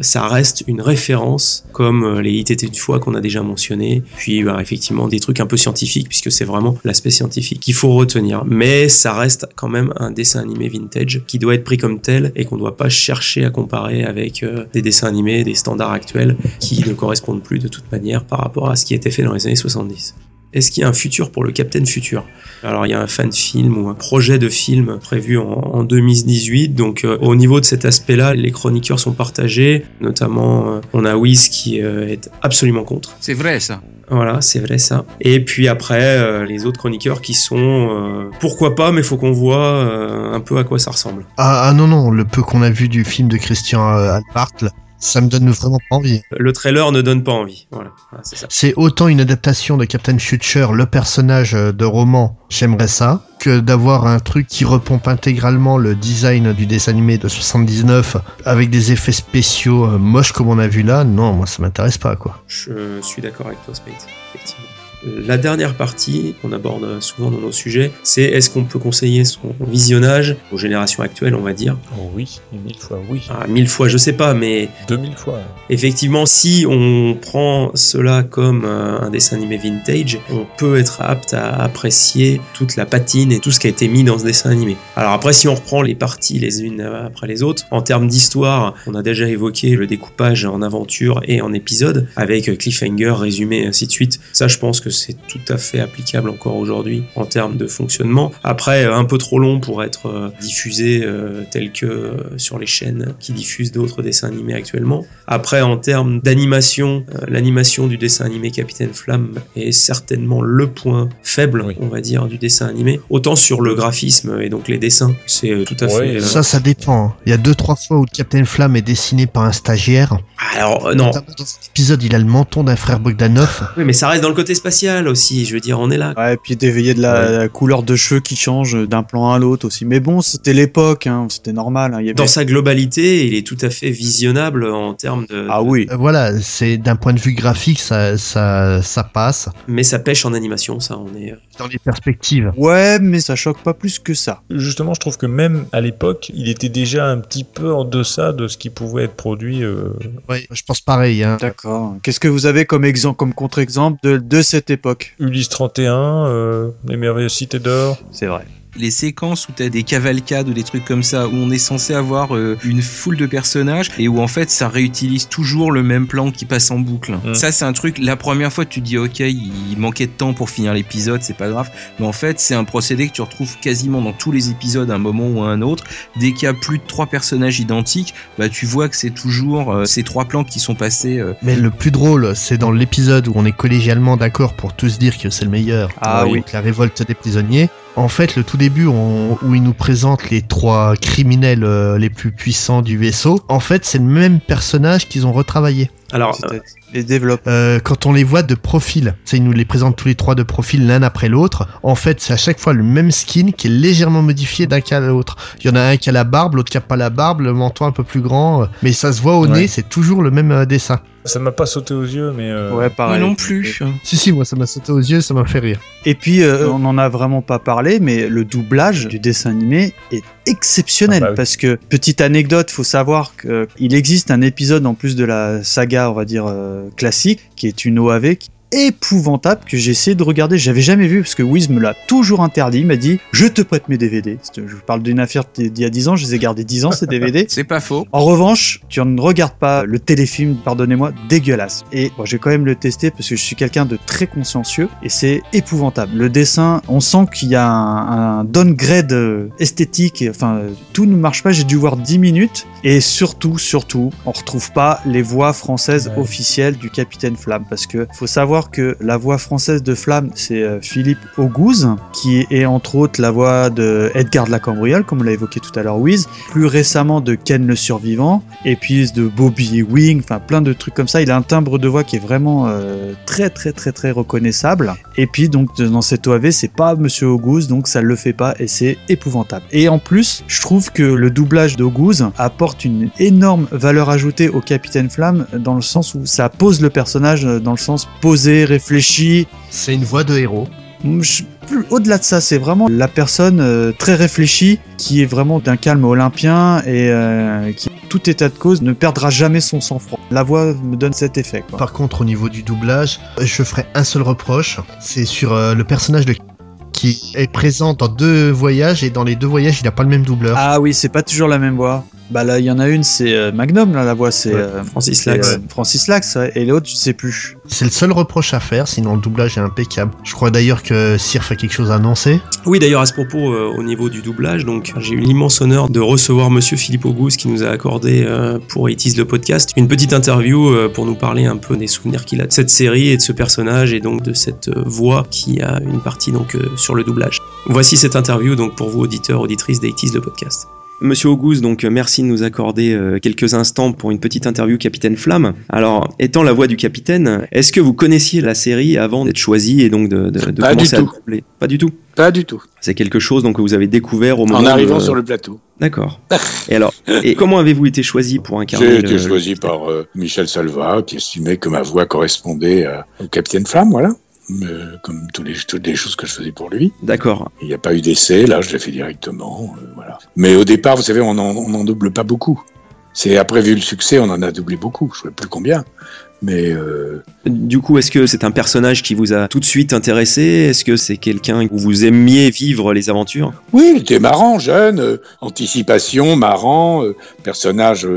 ça reste une référence comme euh, les étaient une fois qu'on a déjà mentionné, puis bah, effectivement des trucs un peu scientifiques puisque c'est vraiment l'aspect scientifique qu'il faut retenir. Mais ça reste quand même un dessin animé vintage qui doit être pris comme tel qu'on ne doit pas chercher à comparer avec euh, des dessins animés, des standards actuels qui ne correspondent plus de toute manière par rapport à ce qui était fait dans les années 70. Est-ce qu'il y a un futur pour le Captain Futur Alors il y a un fan film ou un projet de film prévu en, en 2018, donc euh, au niveau de cet aspect-là, les chroniqueurs sont partagés, notamment euh, on a Wiz qui euh, est absolument contre. C'est vrai ça. Voilà, c'est vrai ça. Et puis après, euh, les autres chroniqueurs qui sont euh, pourquoi pas, mais faut qu'on voit euh, un peu à quoi ça ressemble. Ah, ah non, non, le peu qu'on a vu du film de Christian euh, Albart, là, ça me donne vraiment pas envie. Le trailer ne donne pas envie. Voilà, Voilà, c'est ça. C'est autant une adaptation de Captain Future, le personnage euh, de roman, j'aimerais ça, que d'avoir un truc qui repompe intégralement le design du dessin animé de 79 avec des effets spéciaux euh, moches comme on a vu là. Non, moi ça m'intéresse pas quoi. Je suis d'accord avec toi, Spade, effectivement. La dernière partie qu'on aborde souvent dans nos sujets, c'est est-ce qu'on peut conseiller son visionnage aux générations actuelles, on va dire? Oh oui, mille fois oui. Ah, mille fois, je sais pas, mais 2000 fois. effectivement, si on prend cela comme euh, un dessin animé vintage, on peut être apte à apprécier toute la patine et tout ce qui a été mis dans ce dessin animé. Alors après, si on reprend les parties les unes après les autres, en termes d'histoire, on a déjà évoqué le découpage en aventure et en épisode, avec cliffhanger, résumé, ainsi de suite. Ça, je pense que c'est tout à fait applicable encore aujourd'hui en termes de fonctionnement. Après, euh, un peu trop long pour être euh, diffusé euh, tel que euh, sur les chaînes qui diffusent d'autres dessins animés actuellement. Après, en termes d'animation, euh, l'animation du dessin animé Capitaine Flamme est certainement le point faible, Oui. on va dire, du dessin animé. Autant sur le graphisme et donc les dessins, c'est tout à Ouais, fait. euh, Ça, ça dépend. hein. Il y a deux, trois fois où Captain Flamme est dessiné par un stagiaire. Alors, euh, non. Dans cet épisode, il a le menton d'un frère Bogdanov. Oui, mais ça reste dans le côté spatial aussi. Je veux dire, on est là. Ouais, et puis d'éveiller de la, la couleur de cheveux qui change d'un plan à l'autre aussi. Mais bon, c'était l'époque, hein, c'était normal. hein, il y avait- Dans sa globalité, il est tout à fait visionnable en termes de. Ah oui. Euh, Voilà, c'est d'un point de vue graphique, ça, ça, ça passe. Mais ça pêche en animation, ça, on est. euh, Dans les perspectives. Ouais, mais ça choque pas plus que ça. Justement, je trouve que même à l'époque, il était déjà un petit peu en deçà de ce qui pouvait être produit. euh, Ouais, je pense pareil. Hein. D'accord. Qu'est-ce que vous avez comme exemple, comme contre-exemple de, de cette époque Ulysse 31, euh, Les Merveilleuses Cités d'Or. C'est vrai. Les séquences où t'as des cavalcades ou des trucs comme ça, où on est censé avoir euh, une foule de personnages et où en fait ça réutilise toujours le même plan qui passe en boucle. Ça c'est un truc, la première fois tu te dis ok, il manquait de temps pour finir l'épisode, c'est pas grave, mais en fait c'est un procédé que tu retrouves quasiment dans tous les épisodes à un moment ou à un autre. Dès qu'il y a plus de trois personnages identiques, bah tu vois que c'est toujours euh, ces trois plans qui sont passés. euh, Mais le plus drôle, c'est dans l'épisode où on est collégialement d'accord pour tous dire que c'est le meilleur. Ah oui. La révolte des prisonniers. En fait, le tout début où il nous présente les trois criminels euh, les plus puissants du vaisseau, en fait, c'est le même personnage qu'ils ont retravaillé. Alors, euh, Les développe. Euh, quand on les voit de profil, c'est ils nous les présentent tous les trois de profil l'un après l'autre. En fait, c'est à chaque fois le même skin qui est légèrement modifié d'un cas à l'autre. Il y en a un qui a la barbe, l'autre qui a pas la barbe, le menton un peu plus grand, euh, mais ça se voit au Ouais. nez, c'est toujours le même euh, dessin. Ça m'a pas sauté aux yeux, mais. euh, Ouais, Moi pareil. non plus. Si si, moi ça m'a sauté aux yeux, ça m'a fait rire. Et puis, euh, on n'en a vraiment pas parlé, mais le doublage du dessin animé est exceptionnel. Ah bah oui. Parce que, petite anecdote, faut savoir qu'il existe un épisode en plus de la saga, on va dire, euh, classique, qui est une OAV, épouvantable, que j'ai essayé de regarder. J'avais jamais vu, parce que Wiz me l'a toujours interdit. Il m'a dit, je te prête mes DVD. Je vous parle d'une affaire d'il y a 10 ans, je les ai gardés 10 ans, ces [laughs] DVD. C'est pas faux. En revanche, tu ne regardes pas le téléfilm, pardonnez-moi, dégueulasse. Et bon, je vais quand même le tester parce que je suis quelqu'un de très consciencieux et c'est épouvantable. Le dessin, on sent qu'il y a un, un downgrade euh, esthétique. et, Enfin, tout ne marche pas. J'ai dû voir 10 minutes et surtout, surtout, on retrouve pas les voix françaises Ouais. officielles du Capitaine Flamme parce que faut savoir que la voix française de Flamme, c'est euh, Philippe Auguste qui est entre autres la voix de Edgar de la Cambriole, comme l'a évoqué tout à l'heure, Wiz plus récemment de Ken le Survivant, et puis de Bobby Wing, enfin plein de trucs comme ça. Il a un timbre de voix qui est vraiment euh, très très très très reconnaissable. Et puis donc dans cette OAV, c'est pas Monsieur Auguste, donc ça le fait pas et c'est épouvantable. Et en plus, je trouve que le doublage d'Auguste apporte une énorme valeur ajoutée au Capitaine Flamme dans le sens où ça pose le personnage euh, dans le sens posé, réfléchi, C'est une voix de héros. je- plus au-delà de ça, c'est vraiment la personne euh, très réfléchie qui est vraiment d'un calme olympien et euh, qui, tout état de cause, ne perdra jamais son sang-froid. La voix me donne cet effet. Quoi. Par contre, au niveau du doublage, je ferai un seul reproche, c'est sur euh, le personnage de qui est présent dans deux voyages et dans les deux voyages, il n'a pas le même doubleur. Ah oui, c'est pas toujours la même voix. Bah là, il y en a une, c'est euh, Magnum, là, la voix, c'est Ouais, euh, Francis Lax. Francis Lax, ouais, et l'autre, je sais plus. C'est le seul reproche à faire, sinon le doublage est impeccable. Je crois d'ailleurs que Sirf a quelque chose à annoncer. Oui, d'ailleurs, à ce propos, euh, au niveau du doublage, donc j'ai eu l'immense honneur de recevoir Monsieur Philippe Auguste qui nous a accordé euh, pour It le podcast une petite interview euh, pour nous parler un peu des souvenirs qu'il a de cette série et de ce personnage et donc de cette euh, voix qui a une partie donc euh, sur le doublage. Voici cette interview donc pour vous auditeurs auditrices d'Itis le podcast. Monsieur Auguste, donc euh, merci de nous accorder euh, quelques instants pour une petite interview Capitaine Flamme. Alors, étant la voix du capitaine, est-ce que vous connaissiez la série avant d'être choisi et donc de, de, de Pas du commencer à tout. doubler Pas du tout? Pas du tout. C'est quelque chose donc que vous avez découvert au moment En arrivant de- sur le plateau. D'accord. [laughs] Et alors, et comment avez-vous été choisi pour incarner J'ai le- été choisi par euh, Michel Salva, qui estimait que ma voix correspondait au Capitaine Flamme, voilà. Euh, comme tous les, toutes les choses que je faisais pour lui. D'accord. Il n'y a pas eu d'essai, là, je l'ai fait directement, euh, voilà. Mais au départ, vous savez, on en, on en double pas beaucoup. C'est après, vu le succès, on en a doublé beaucoup. Je ne sais plus combien. Mais euh, Du coup, est-ce que c'est un personnage qui vous a tout de suite intéressé? Est-ce que c'est quelqu'un où vous aimiez vivre les aventures? Oui, il était marrant, jeune, euh, anticipation, marrant, euh, personnage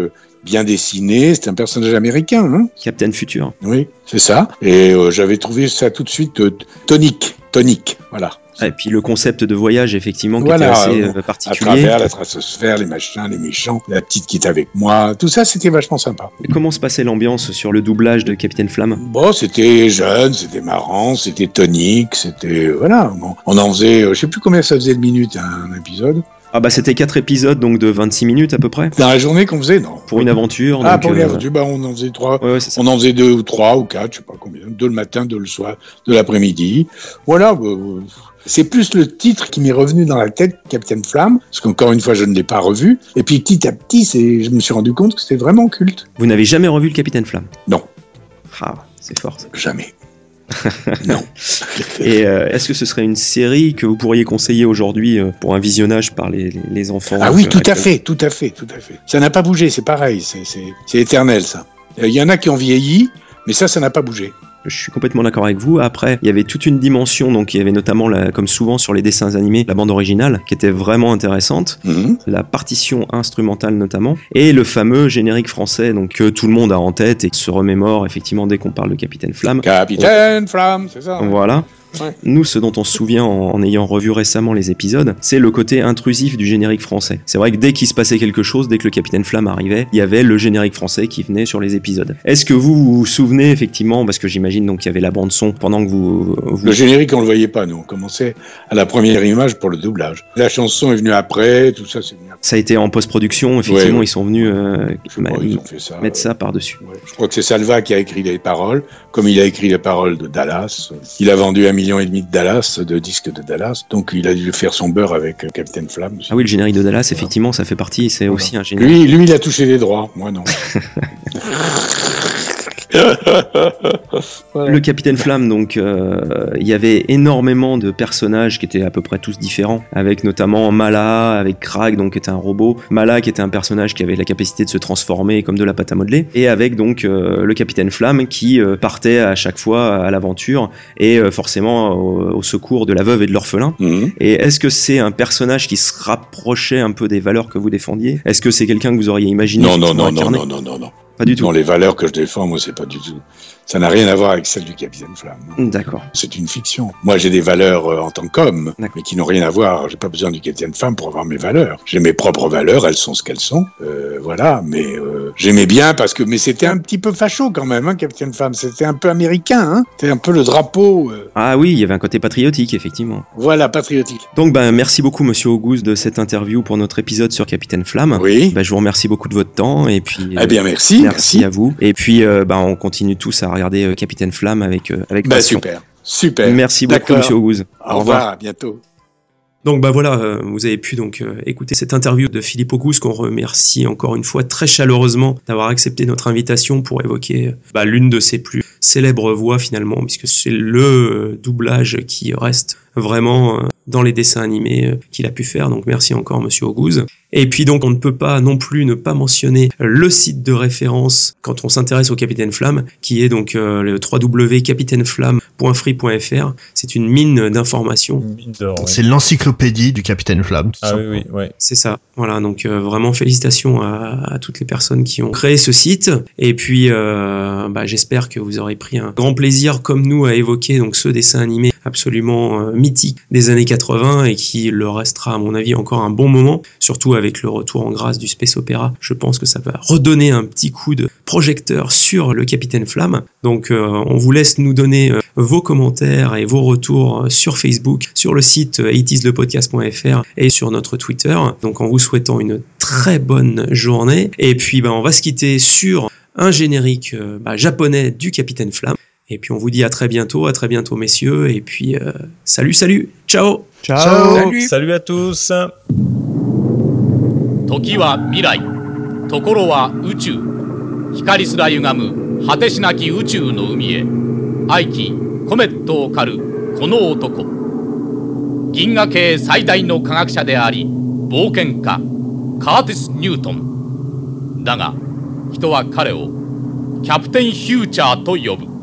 bien dessiné. C'était un personnage américain, hein Captain Futur. Oui, c'est ça. Et euh, j'avais trouvé ça tout de suite euh, tonique, tonique, voilà. Et puis le concept de voyage, effectivement, qui Voilà, était assez euh, euh, À particulier. travers la stratosphère, les machins, les méchants, la petite qui est avec moi, tout ça, c'était vachement sympa. Et Comment se passait l'ambiance sur le doublage de Capitaine Flamme? Bon, c'était jeune, c'était marrant, c'était tonique, c'était voilà. Bon, on en faisait, je sais plus combien ça faisait de minutes un épisode. Ah bah c'était quatre épisodes donc de 26 minutes à peu près Dans la journée qu'on faisait, non. pour une aventure. Ah, donc, pour une euh, aventure, bah, on en faisait trois. Ouais, ouais. On en faisait deux ou trois ou quatre, je sais pas combien. Deux le matin, deux le soir, deux l'après-midi. Voilà. bah, euh, c'est plus le titre qui m'est revenu dans la tête, Capitaine Flamme, parce qu'encore une fois, je ne l'ai pas revu. Et puis petit à petit, c'est, je me suis rendu compte que c'était vraiment culte. Vous n'avez jamais revu le Capitaine Flamme? Non. Ah, c'est fort. ça. Jamais. [laughs] non. [laughs] Et euh, est-ce que ce serait une série que vous pourriez conseiller aujourd'hui euh, pour un visionnage par les, les- les enfants Ah oui, euh, tout à fait, tout à fait, tout à fait. Ça n'a pas bougé, c'est pareil, c'est éternel ça. Il y en a qui ont vieilli, mais ça, ça n'a pas bougé. Je suis complètement d'accord avec vous. Après, il y avait toute une dimension, donc il y avait notamment, la- comme souvent sur les dessins animés, la bande originale, qui était vraiment intéressante, Mhm. la partition instrumentale notamment, et le fameux générique français, donc que tout le monde a en tête et qui se remémore effectivement dès qu'on parle de Capitaine Flamme. Capitaine Flamme, c'est ça. Voilà. Ouais. Nous, ce dont on se souvient en, en ayant revu récemment les épisodes, c'est le côté intrusif du générique français. C'est vrai que dès qu'il se passait quelque chose, dès que le Capitaine Flamme arrivait, il y avait le générique français qui venait sur les épisodes. Est-ce que vous vous souvenez effectivement, parce que j'imagine donc qu'il y avait la bande son pendant que vous, vous Le générique, on le voyait pas, nous. On commençait à la première image pour le doublage. La chanson est venue après, tout ça, c'est venu après. ça a été en post-production, effectivement, Ouais, ils sont venus euh, ils ont fait ça. mettre ça par-dessus. Ouais. Je crois que c'est Salva qui a écrit les paroles, comme il a écrit les paroles de Dallas. Il a vendu un million et demi de Dallas, de disques de Dallas, donc il a dû faire son beurre avec euh, Captain Flamme. Ah oui, le générique de Dallas, effectivement, ça fait partie, c'est Voilà. aussi un générique. Lui, lui, il a touché les droits, moi non. [laughs] Le Capitaine Flamme, donc, euh, il y avait énormément de personnages qui étaient à peu près tous différents, avec notamment Mala, avec Krag, donc qui était un robot, Mala qui était un personnage qui avait la capacité de se transformer comme de la pâte à modeler, et avec donc euh, le Capitaine Flamme qui euh, partait à chaque fois à l'aventure et forcément au, au secours de la veuve et de l'orphelin. Mhm. Et est-ce que c'est un personnage qui se rapprochait un peu des valeurs que vous défendiez? Est-ce que c'est quelqu'un que vous auriez imaginé Non, non, non, non, non, non, non. Pas du tout. Non, les valeurs que je défends, moi, c'est pas du tout. Ça n'a rien à voir avec celles du Capitaine Flamme. D'accord. C'est une fiction. Moi, j'ai des valeurs euh, en tant qu'homme, mais qui n'ont rien à voir. J'ai pas besoin du Capitaine Flamme pour avoir mes valeurs. J'ai mes propres valeurs, elles sont ce qu'elles sont. Euh, voilà, mais euh, j'aimais bien parce que, mais c'était un petit peu facho quand même, hein, Capitaine Flamme. C'était un peu américain, hein. C'était un peu le drapeau. Ah oui, il y avait un côté patriotique, effectivement. voilà, patriotique. Donc ben merci beaucoup Monsieur Auguste de cette interview pour notre épisode sur Capitaine Flamme. Oui. Ben, je vous remercie beaucoup de votre temps et puis eh bien, merci. merci, à vous. Et puis ben, on continue tous à regarder euh, Capitaine Flamme avec euh, avec Bah, passion. super. Super. Merci beaucoup. Monsieur Auguste. Au revoir. À bientôt. Donc bah voilà, euh, vous avez pu donc euh, écouter cette interview de Philippe Auguste qu'on remercie encore une fois très chaleureusement d'avoir accepté notre invitation pour évoquer euh, bah, l'une de ses plus célèbres voix finalement, puisque c'est le doublage qui reste vraiment euh, dans les dessins animés euh, qu'il a pu faire. Donc merci encore Monsieur Auguste. Et puis donc on ne peut pas non plus ne pas mentionner le site de référence quand on s'intéresse au Capitaine Flamme, qui est donc euh, le www.capitaineflamme.free.fr. C'est une mine d'informations. C'est l'encyclopédie du Capitaine Flamme. tout Ah oui, oui, ouais. C'est ça. Voilà, donc euh, vraiment félicitations à, à toutes les personnes qui ont créé ce site. Et puis, euh, bah, j'espère que vous aurez pris un grand plaisir, comme nous, à évoquer donc ce dessin animé absolument euh, mythique des années 80 et qui le restera, à mon avis, encore un bon moment. Surtout avec le retour en grâce du Space Opera, je pense que ça va redonner un petit coup de projecteur sur le Capitaine Flamme. Donc, euh, on vous laisse nous donner euh, vos commentaires et vos retours euh, sur Facebook, sur le site euh, 80slepodcast.fr et sur notre Twitter. Donc en vous souhaitant une très bonne journée. Et puis bah, on va se quitter sur un générique bah, japonais du Capitaine Flamme. Et puis on vous dit à très bientôt, à très bientôt messieurs. Et puis euh, salut, salut, ciao Ciao. Salut. Salut à tous 時は未来ところは宇宙光すら歪む果てしなき宇宙の海へ愛機コメットを狩るこの男銀河系最大の科学者であり冒険家カーティス・ニュートンだが人は彼をキャプテン・フューチャーと呼ぶ